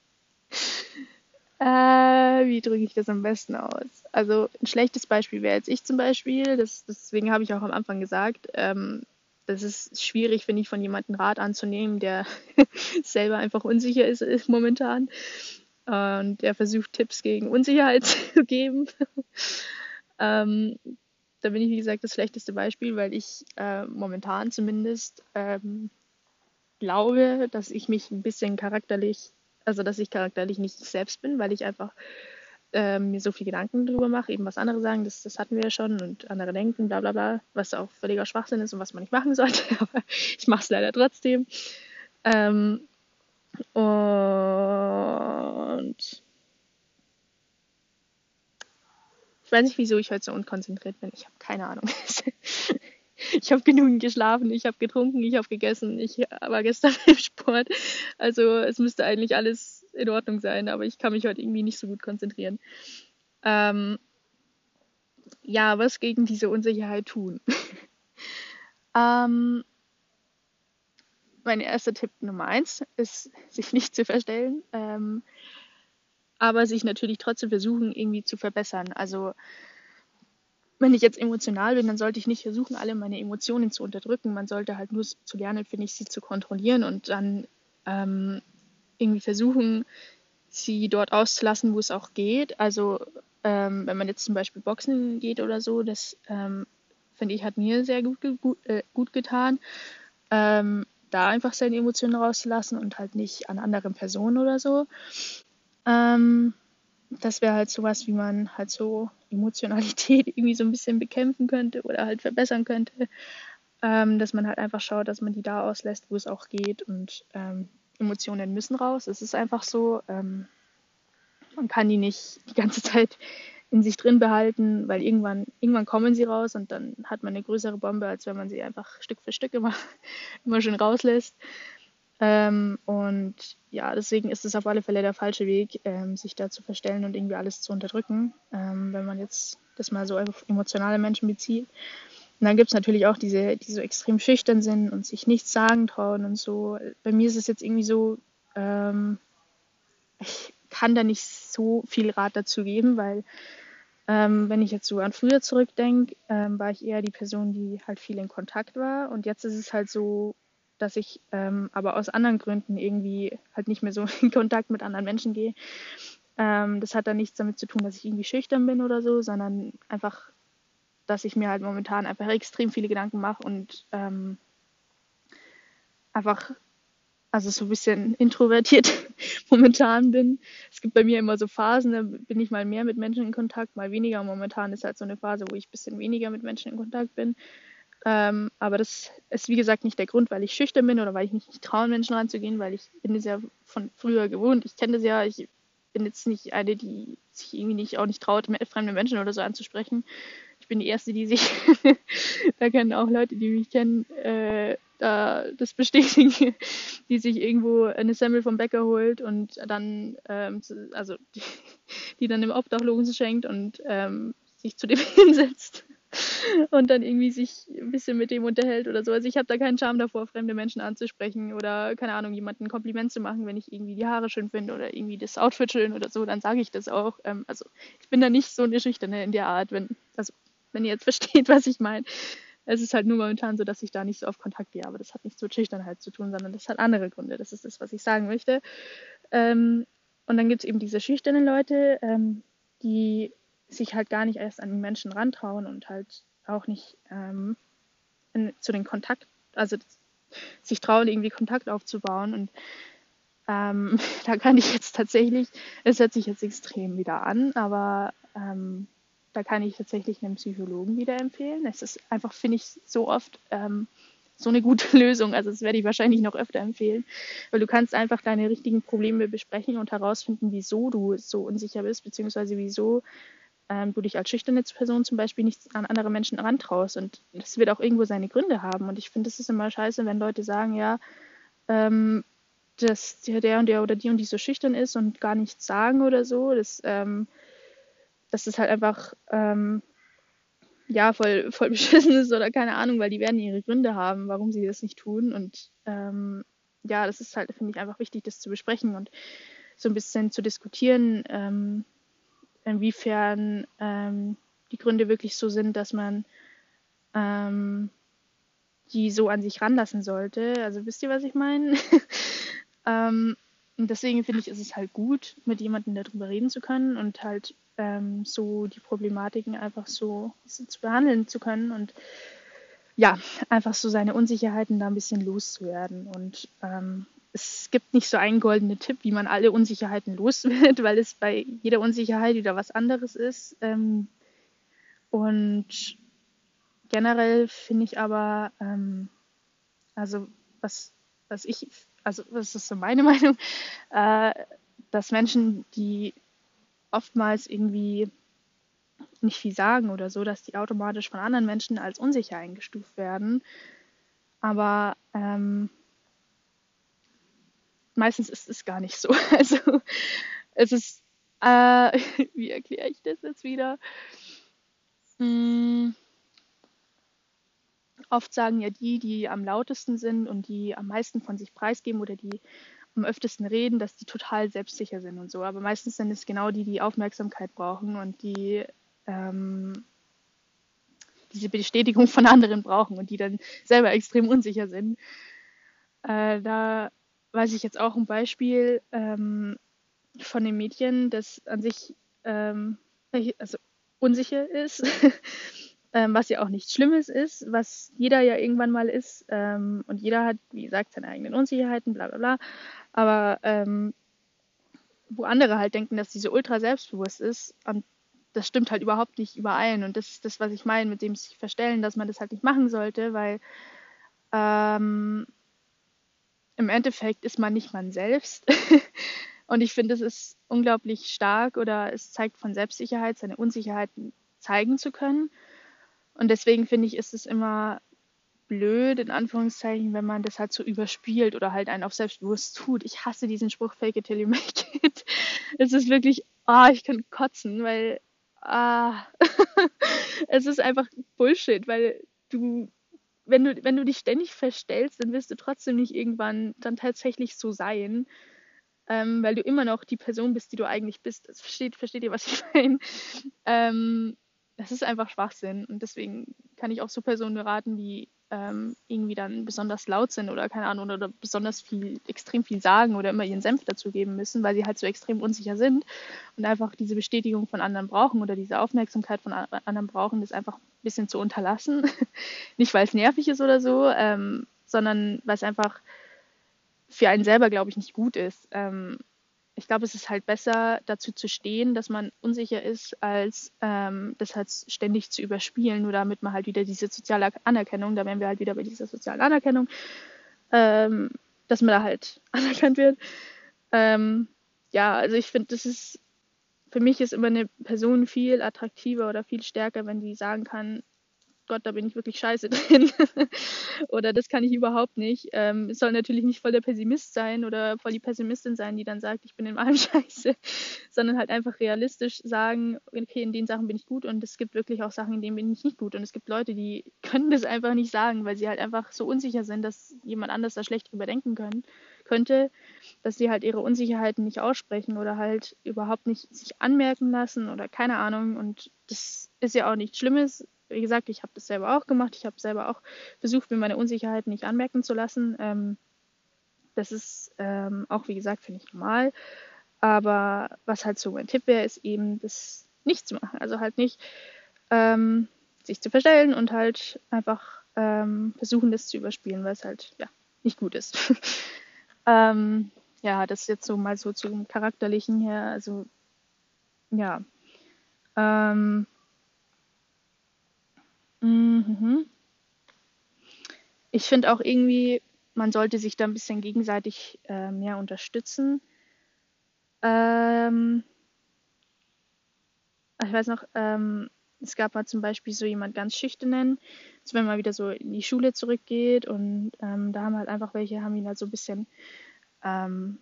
äh, wie drücke ich das am besten aus? Also ein schlechtes Beispiel wäre jetzt ich zum Beispiel. Das, deswegen habe ich auch am Anfang gesagt, ähm, das ist schwierig, finde ich, von jemandem Rat anzunehmen, der selber einfach unsicher ist, ist momentan. Und der versucht, Tipps gegen Unsicherheit zu geben. ähm, da bin ich, wie gesagt, das schlechteste Beispiel, weil ich äh, momentan zumindest ähm, glaube, dass ich mich ein bisschen charakterlich, also dass ich charakterlich nicht selbst bin, weil ich einfach äh, mir so viel Gedanken darüber mache, eben was andere sagen, das, das hatten wir ja schon und andere denken, bla bla bla, was auch völliger Schwachsinn ist und was man nicht machen sollte, aber ich mache es leider trotzdem. Ähm, und ich weiß nicht, wieso ich heute so unkonzentriert bin. Ich habe keine Ahnung. ich habe genügend geschlafen, ich habe getrunken, ich habe gegessen, ich war gestern im Sport. Also es müsste eigentlich alles in Ordnung sein, aber ich kann mich heute irgendwie nicht so gut konzentrieren. Ähm, ja, was gegen diese Unsicherheit tun? ähm, mein erster Tipp Nummer eins ist, sich nicht zu verstellen, ähm, aber sich natürlich trotzdem versuchen, irgendwie zu verbessern. Also wenn ich jetzt emotional bin, dann sollte ich nicht versuchen, alle meine Emotionen zu unterdrücken. Man sollte halt nur zu lernen, finde ich, sie zu kontrollieren und dann ähm, irgendwie versuchen, sie dort auszulassen, wo es auch geht. Also ähm, wenn man jetzt zum Beispiel Boxen geht oder so, das ähm, finde ich, hat mir sehr gut, gut, äh, gut getan. Ähm, da einfach seine Emotionen rauszulassen und halt nicht an anderen Personen oder so. Ähm, das wäre halt sowas, wie man halt so Emotionalität irgendwie so ein bisschen bekämpfen könnte oder halt verbessern könnte. Ähm, dass man halt einfach schaut, dass man die da auslässt, wo es auch geht und ähm, Emotionen müssen raus. Es ist einfach so, ähm, man kann die nicht die ganze Zeit in sich drin behalten, weil irgendwann, irgendwann kommen sie raus und dann hat man eine größere Bombe, als wenn man sie einfach Stück für Stück immer, immer schön rauslässt. Ähm, und ja, deswegen ist es auf alle Fälle der falsche Weg, ähm, sich da zu verstellen und irgendwie alles zu unterdrücken, ähm, wenn man jetzt das mal so auf emotionale Menschen bezieht. Und dann gibt es natürlich auch diese, die so extrem schüchtern sind und sich nichts sagen trauen und so. Bei mir ist es jetzt irgendwie so, ähm, ich kann da nicht so viel Rat dazu geben, weil ähm, wenn ich jetzt so an früher zurückdenke, ähm, war ich eher die Person, die halt viel in Kontakt war. Und jetzt ist es halt so, dass ich ähm, aber aus anderen Gründen irgendwie halt nicht mehr so in Kontakt mit anderen Menschen gehe. Ähm, das hat dann nichts damit zu tun, dass ich irgendwie schüchtern bin oder so, sondern einfach, dass ich mir halt momentan einfach extrem viele Gedanken mache und ähm, einfach, also so ein bisschen introvertiert momentan bin. Es gibt bei mir immer so Phasen, da bin ich mal mehr mit Menschen in Kontakt, mal weniger. Momentan ist halt so eine Phase, wo ich ein bisschen weniger mit Menschen in Kontakt bin. Ähm, aber das ist wie gesagt nicht der Grund, weil ich schüchtern bin oder weil ich mich nicht traue, Menschen ranzugehen, weil ich bin es ja von früher gewohnt. Ich kenne das ja, ich bin jetzt nicht eine, die sich irgendwie nicht auch nicht traut, fremde Menschen oder so anzusprechen. Ich bin die Erste, die sich, da kennen auch Leute, die mich kennen, äh, da das bestätigen, die sich irgendwo eine Semmel vom Bäcker holt und dann, ähm, also die, die dann dem Obdachlosen schenkt und ähm, sich zu dem hinsetzt und dann irgendwie sich ein bisschen mit dem unterhält oder so. Also ich habe da keinen Charme davor, fremde Menschen anzusprechen oder keine Ahnung, jemanden ein Kompliment zu machen, wenn ich irgendwie die Haare schön finde oder irgendwie das Outfit schön oder so, dann sage ich das auch. Ähm, also ich bin da nicht so eine Schüchterne in der Art, wenn, also wenn ihr jetzt versteht, was ich meine. Es ist halt nur momentan so, dass ich da nicht so auf Kontakt gehe, aber das hat nichts mit Schüchternheit zu tun, sondern das hat andere Gründe. Das ist das, was ich sagen möchte. Ähm, und dann gibt es eben diese schüchternen Leute, ähm, die sich halt gar nicht erst an die Menschen rantrauen und halt auch nicht ähm, in, zu den Kontakt, also sich trauen, irgendwie Kontakt aufzubauen. Und ähm, da kann ich jetzt tatsächlich, es hört sich jetzt extrem wieder an, aber ähm, da kann ich tatsächlich einen Psychologen wieder empfehlen. Es ist einfach, finde ich, so oft ähm, so eine gute Lösung. Also das werde ich wahrscheinlich noch öfter empfehlen, weil du kannst einfach deine richtigen Probleme besprechen und herausfinden, wieso du so unsicher bist, beziehungsweise wieso ähm, du dich als schüchterne Person zum Beispiel nicht an andere Menschen rantraust. Und das wird auch irgendwo seine Gründe haben. Und ich finde, es ist immer scheiße, wenn Leute sagen, ja, ähm, dass der und der oder die und die so schüchtern ist und gar nichts sagen oder so. Das, ähm, das halt einfach ähm, ja voll, voll beschissen ist oder keine Ahnung, weil die werden ihre Gründe haben, warum sie das nicht tun. Und ähm, ja, das ist halt, finde ich, einfach wichtig, das zu besprechen und so ein bisschen zu diskutieren, ähm, inwiefern ähm, die Gründe wirklich so sind, dass man ähm, die so an sich ranlassen sollte. Also wisst ihr, was ich meine? ähm, und deswegen finde ich, ist es halt gut, mit jemandem darüber reden zu können und halt ähm, so die Problematiken einfach so, zu behandeln zu können und ja, einfach so seine Unsicherheiten da ein bisschen loszuwerden. Und ähm, es gibt nicht so einen goldenen Tipp, wie man alle Unsicherheiten los wird, weil es bei jeder Unsicherheit wieder was anderes ist. Ähm, und generell finde ich aber, ähm, also was, was ich, also das ist so meine Meinung, äh, dass Menschen, die oftmals irgendwie nicht viel sagen oder so, dass die automatisch von anderen Menschen als unsicher eingestuft werden. Aber ähm, meistens ist es gar nicht so. Also es ist, äh, wie erkläre ich das jetzt wieder? Hm, oft sagen ja die, die am lautesten sind und die am meisten von sich preisgeben oder die am öftesten reden, dass die total selbstsicher sind und so. Aber meistens sind es genau die, die Aufmerksamkeit brauchen und die ähm, diese Bestätigung von anderen brauchen und die dann selber extrem unsicher sind. Äh, da weiß ich jetzt auch ein Beispiel ähm, von dem Mädchen, das an sich ähm, also unsicher ist, ähm, was ja auch nichts Schlimmes ist, was jeder ja irgendwann mal ist. Ähm, und jeder hat, wie gesagt, seine eigenen Unsicherheiten, bla bla bla. Aber ähm, wo andere halt denken, dass sie so ultra selbstbewusst ist, das stimmt halt überhaupt nicht überein. Und das ist das, was ich meine, mit dem sich verstellen, dass man das halt nicht machen sollte, weil ähm, im Endeffekt ist man nicht man selbst. und ich finde, es ist unglaublich stark oder es zeigt von Selbstsicherheit, seine Unsicherheiten zeigen zu können. Und deswegen finde ich, ist es immer blöd, in Anführungszeichen, wenn man das halt so überspielt oder halt einen auf selbstbewusst tut. Ich hasse diesen Spruch, fake it till you make it. Es ist wirklich, ah, oh, ich kann kotzen, weil, ah, es ist einfach Bullshit, weil du wenn du, wenn du dich ständig verstellst, dann wirst du trotzdem nicht irgendwann dann tatsächlich so sein, ähm, weil du immer noch die Person bist, die du eigentlich bist. Das versteht, versteht ihr, was ich meine? Ähm, das ist einfach Schwachsinn und deswegen kann ich auch so Personen beraten, die ähm, irgendwie dann besonders laut sind oder keine Ahnung oder besonders viel, extrem viel sagen oder immer ihren Senf dazugeben müssen, weil sie halt so extrem unsicher sind und einfach diese Bestätigung von anderen brauchen oder diese Aufmerksamkeit von anderen brauchen, das einfach ein bisschen zu unterlassen. Nicht, weil es nervig ist oder so, ähm, sondern weil es einfach für einen selber, glaube ich, nicht gut ist. Ähm, ich glaube, es ist halt besser, dazu zu stehen, dass man unsicher ist, als ähm, das halt ständig zu überspielen, nur damit man halt wieder diese soziale Anerkennung, da wären wir halt wieder bei dieser sozialen Anerkennung, ähm, dass man da halt anerkannt wird. Ähm, ja, also ich finde, das ist, für mich ist immer eine Person viel attraktiver oder viel stärker, wenn die sagen kann, Gott, da bin ich wirklich scheiße drin. oder das kann ich überhaupt nicht. Ähm, es soll natürlich nicht voll der Pessimist sein oder voll die Pessimistin sein, die dann sagt, ich bin in allem scheiße, sondern halt einfach realistisch sagen, okay, in den Sachen bin ich gut und es gibt wirklich auch Sachen, in denen bin ich nicht gut. Und es gibt Leute, die können das einfach nicht sagen, weil sie halt einfach so unsicher sind, dass jemand anders da schlecht drüber denken können, könnte, dass sie halt ihre Unsicherheiten nicht aussprechen oder halt überhaupt nicht sich anmerken lassen oder keine Ahnung. Und das ist ja auch nichts Schlimmes wie gesagt, ich habe das selber auch gemacht. Ich habe selber auch versucht, mir meine Unsicherheiten nicht anmerken zu lassen. Ähm, das ist ähm, auch, wie gesagt, finde ich normal. Aber was halt so mein Tipp wäre, ist eben, das nicht zu machen. Also halt nicht ähm, sich zu verstellen und halt einfach ähm, versuchen, das zu überspielen, weil es halt ja nicht gut ist. ähm, ja, das jetzt so mal so zum Charakterlichen her. Also ja. Ähm, mhm. Ich finde auch irgendwie, man sollte sich da ein bisschen gegenseitig äh, mehr unterstützen. Ähm, ich weiß noch, ähm, es gab mal zum Beispiel so jemand ganz schüchternen, also wenn man wieder so in die Schule zurückgeht und ähm, da haben halt einfach welche, haben ihn halt so ein bisschen ähm,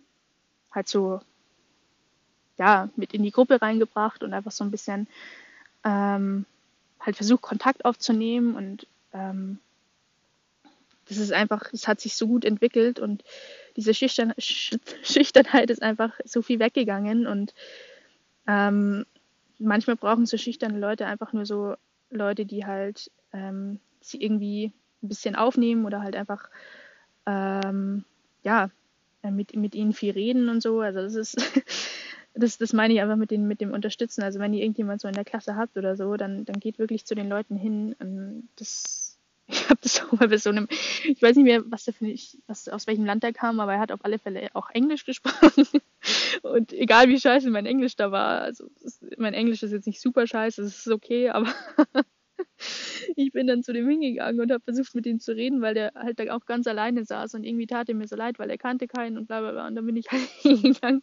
halt so ja, mit in die Gruppe reingebracht und einfach so ein bisschen ähm, halt versucht, Kontakt aufzunehmen und ähm, das ist einfach, es hat sich so gut entwickelt und diese Schüchtern Schüchternheit ist einfach so viel weggegangen und ähm, manchmal brauchen so schüchterne Leute einfach nur so Leute, die halt ähm, sie irgendwie ein bisschen aufnehmen oder halt einfach ähm, ja mit, mit ihnen viel reden und so. Also das ist das, das meine ich einfach mit, den, mit dem Unterstützen. Also wenn ihr irgendjemand so in der Klasse habt oder so, dann, dann geht wirklich zu den Leuten hin. Und das, ich habe das auch mal bei so einem, ich weiß nicht mehr, was der ich, was, aus welchem Land er kam, aber er hat auf alle Fälle auch Englisch gesprochen. Und egal wie scheiße mein Englisch da war, also mein Englisch ist jetzt nicht super scheiße, es ist okay, aber ich bin dann zu dem hingegangen und habe versucht, mit ihm zu reden, weil der halt da auch ganz alleine saß und irgendwie tat er mir so leid, weil er kannte keinen und bla bla bla. Und dann bin ich halt hingegangen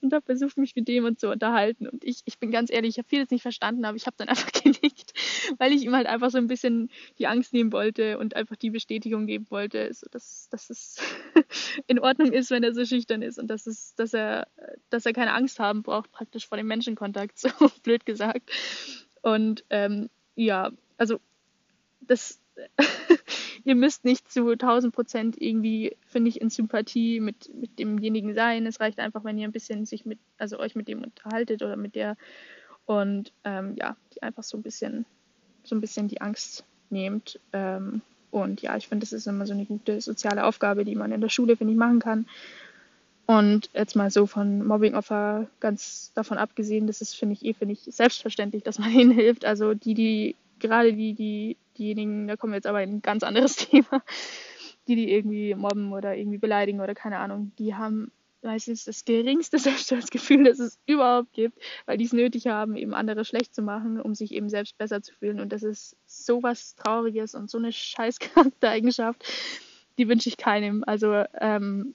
und habe versucht, mich mit dem und zu unterhalten. Und ich, ich bin ganz ehrlich, ich habe vieles nicht verstanden, aber ich habe dann einfach genickt, weil ich ihm halt einfach so ein bisschen die Angst nehmen wollte und einfach die Bestätigung geben wollte, dass, dass es in Ordnung ist, wenn er so schüchtern ist und dass, es, dass, er, dass er keine Angst haben braucht, praktisch vor dem Menschenkontakt, so blöd gesagt. Und ähm, ja, also das, ihr müsst nicht zu 1000 Prozent irgendwie, finde ich, in Sympathie mit, mit demjenigen sein. Es reicht einfach, wenn ihr ein bisschen sich mit, also euch mit dem unterhaltet oder mit der und ähm, ja, die einfach so ein bisschen, so ein bisschen die Angst nehmt. Ähm, und ja, ich finde, das ist immer so eine gute soziale Aufgabe, die man in der Schule, finde ich, machen kann. Und jetzt mal so von Mobbing-Opfer ganz davon abgesehen, das ist, finde ich, eh, finde ich, selbstverständlich, dass man ihnen hilft. Also die, die gerade die, die, diejenigen, da kommen wir jetzt aber in ein ganz anderes Thema, die, die irgendwie mobben oder irgendwie beleidigen oder keine Ahnung, die haben meistens das geringste Selbstwertgefühl, das es überhaupt gibt, weil die es nötig haben, eben andere schlecht zu machen, um sich eben selbst besser zu fühlen. Und das ist so was Trauriges und so eine scheiß Charaktereigenschaft, die wünsche ich keinem. Also ähm,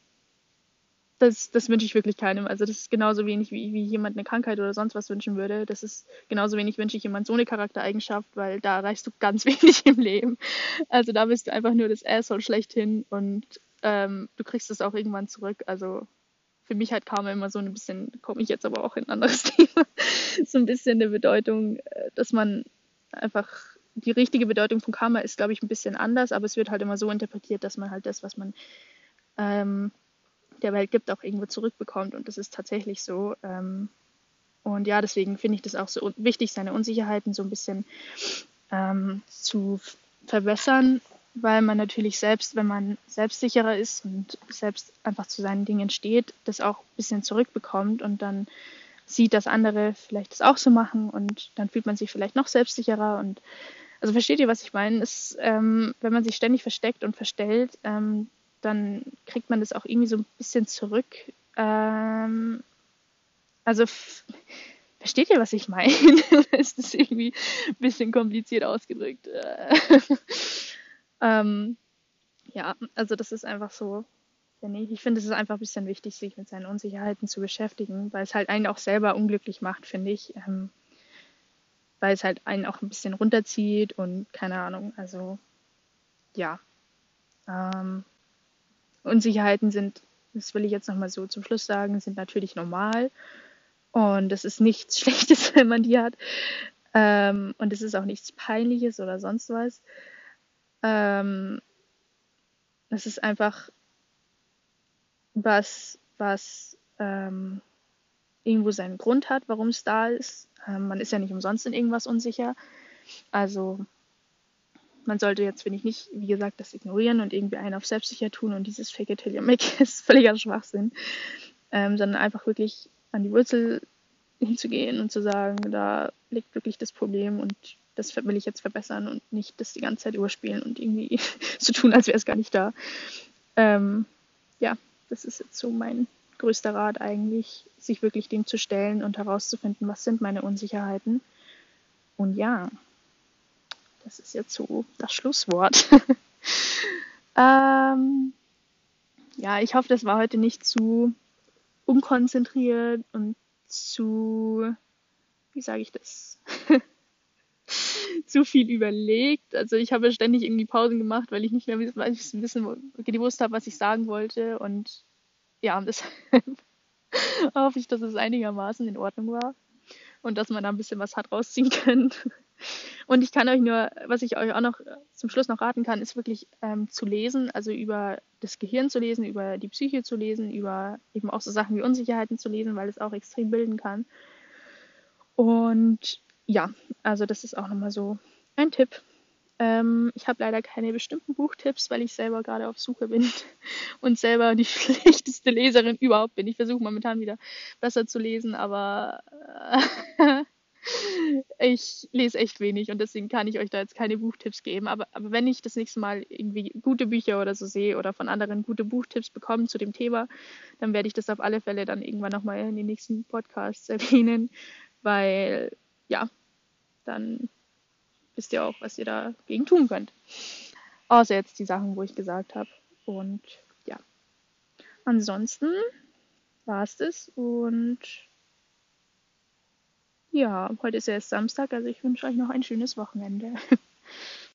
das, das wünsche ich wirklich keinem. Also das ist genauso wenig, wie, wie jemand eine Krankheit oder sonst was wünschen würde. Das ist genauso wenig wünsche ich jemand so eine Charaktereigenschaft, weil da erreichst du ganz wenig im Leben. Also da bist du einfach nur das Asshole schlechthin und ähm, du kriegst es auch irgendwann zurück. Also für mich hat Karma immer so ein bisschen, komme ich jetzt aber auch in ein anderes Thema, so ein bisschen eine Bedeutung, äh, dass man einfach die richtige Bedeutung von Karma ist, glaube ich, ein bisschen anders, aber es wird halt immer so interpretiert, dass man halt das, was man ähm, der Welt gibt, auch irgendwo zurückbekommt. Und das ist tatsächlich so. Ähm, und ja, deswegen finde ich das auch so wichtig, seine Unsicherheiten so ein bisschen ähm, zu verbessern, weil man natürlich selbst, wenn man selbstsicherer ist und selbst einfach zu seinen Dingen steht, das auch ein bisschen zurückbekommt und dann sieht, dass andere vielleicht das auch so machen und dann fühlt man sich vielleicht noch selbstsicherer und also versteht ihr, was ich meine? Es, ähm, wenn man sich ständig versteckt und verstellt, ähm, dann kriegt man das auch irgendwie so ein bisschen zurück. Ähm, also versteht ihr, was ich meine? ist das irgendwie ein bisschen kompliziert ausgedrückt. ähm, ja, also das ist einfach so. Ich finde, es ist einfach ein bisschen wichtig, sich mit seinen Unsicherheiten zu beschäftigen, weil es halt einen auch selber unglücklich macht, finde ich. Ähm, weil es halt einen auch ein bisschen runterzieht und keine Ahnung. Also ja. Ähm, Unsicherheiten sind, das will ich jetzt nochmal so zum Schluss sagen, sind natürlich normal. Und es ist nichts Schlechtes, wenn man die hat. Ähm, und es ist auch nichts Peinliches oder sonst was. Ähm, es ist einfach was, was ähm, irgendwo seinen Grund hat, warum es da ist. Ähm, man ist ja nicht umsonst in irgendwas unsicher. Also man sollte jetzt, finde ich, nicht, wie gesagt, das ignorieren und irgendwie einen auf selbstsicher tun und dieses Fake it till you make ist völliger Schwachsinn, ähm, sondern einfach wirklich an die Wurzel hinzugehen und zu sagen, da liegt wirklich das Problem und das will ich jetzt verbessern und nicht das die ganze Zeit überspielen und irgendwie zu tun, als wäre es gar nicht da. Ähm, ja, das ist jetzt so mein größter Rat eigentlich, sich wirklich dem zu stellen und herauszufinden, was sind meine Unsicherheiten. Und ja, das ist jetzt so das Schlusswort. ähm, ja, ich hoffe, das war heute nicht zu unkonzentriert und zu, wie sage ich das? zu viel überlegt. Also ich habe ständig irgendwie Pausen gemacht, weil ich nicht mehr wissen, gewusst habe, was ich sagen wollte. Und ja, deshalb hoffe ich, dass es einigermaßen in Ordnung war und dass man da ein bisschen was hat rausziehen können. Und ich kann euch nur, was ich euch auch noch zum Schluss noch raten kann, ist wirklich ähm, zu lesen, also über das Gehirn zu lesen, über die Psyche zu lesen, über eben auch so Sachen wie Unsicherheiten zu lesen, weil es auch extrem bilden kann. Und ja, also das ist auch nochmal so ein Tipp. Ähm, ich habe leider keine bestimmten Buchtipps, weil ich selber gerade auf Suche bin und selber die schlechteste Leserin überhaupt bin. Ich versuche momentan wieder besser zu lesen, aber äh, ich lese echt wenig und deswegen kann ich euch da jetzt keine Buchtipps geben. Aber, aber wenn ich das nächste Mal irgendwie gute Bücher oder so sehe oder von anderen gute Buchtipps bekomme zu dem Thema, dann werde ich das auf alle Fälle dann irgendwann nochmal in den nächsten Podcasts erwähnen, weil ja, dann wisst ihr auch, was ihr dagegen tun könnt. Außer jetzt die Sachen, wo ich gesagt habe. Und ja. Ansonsten war es das. Und ja, heute ist ja erst Samstag, also ich wünsche euch noch ein schönes Wochenende.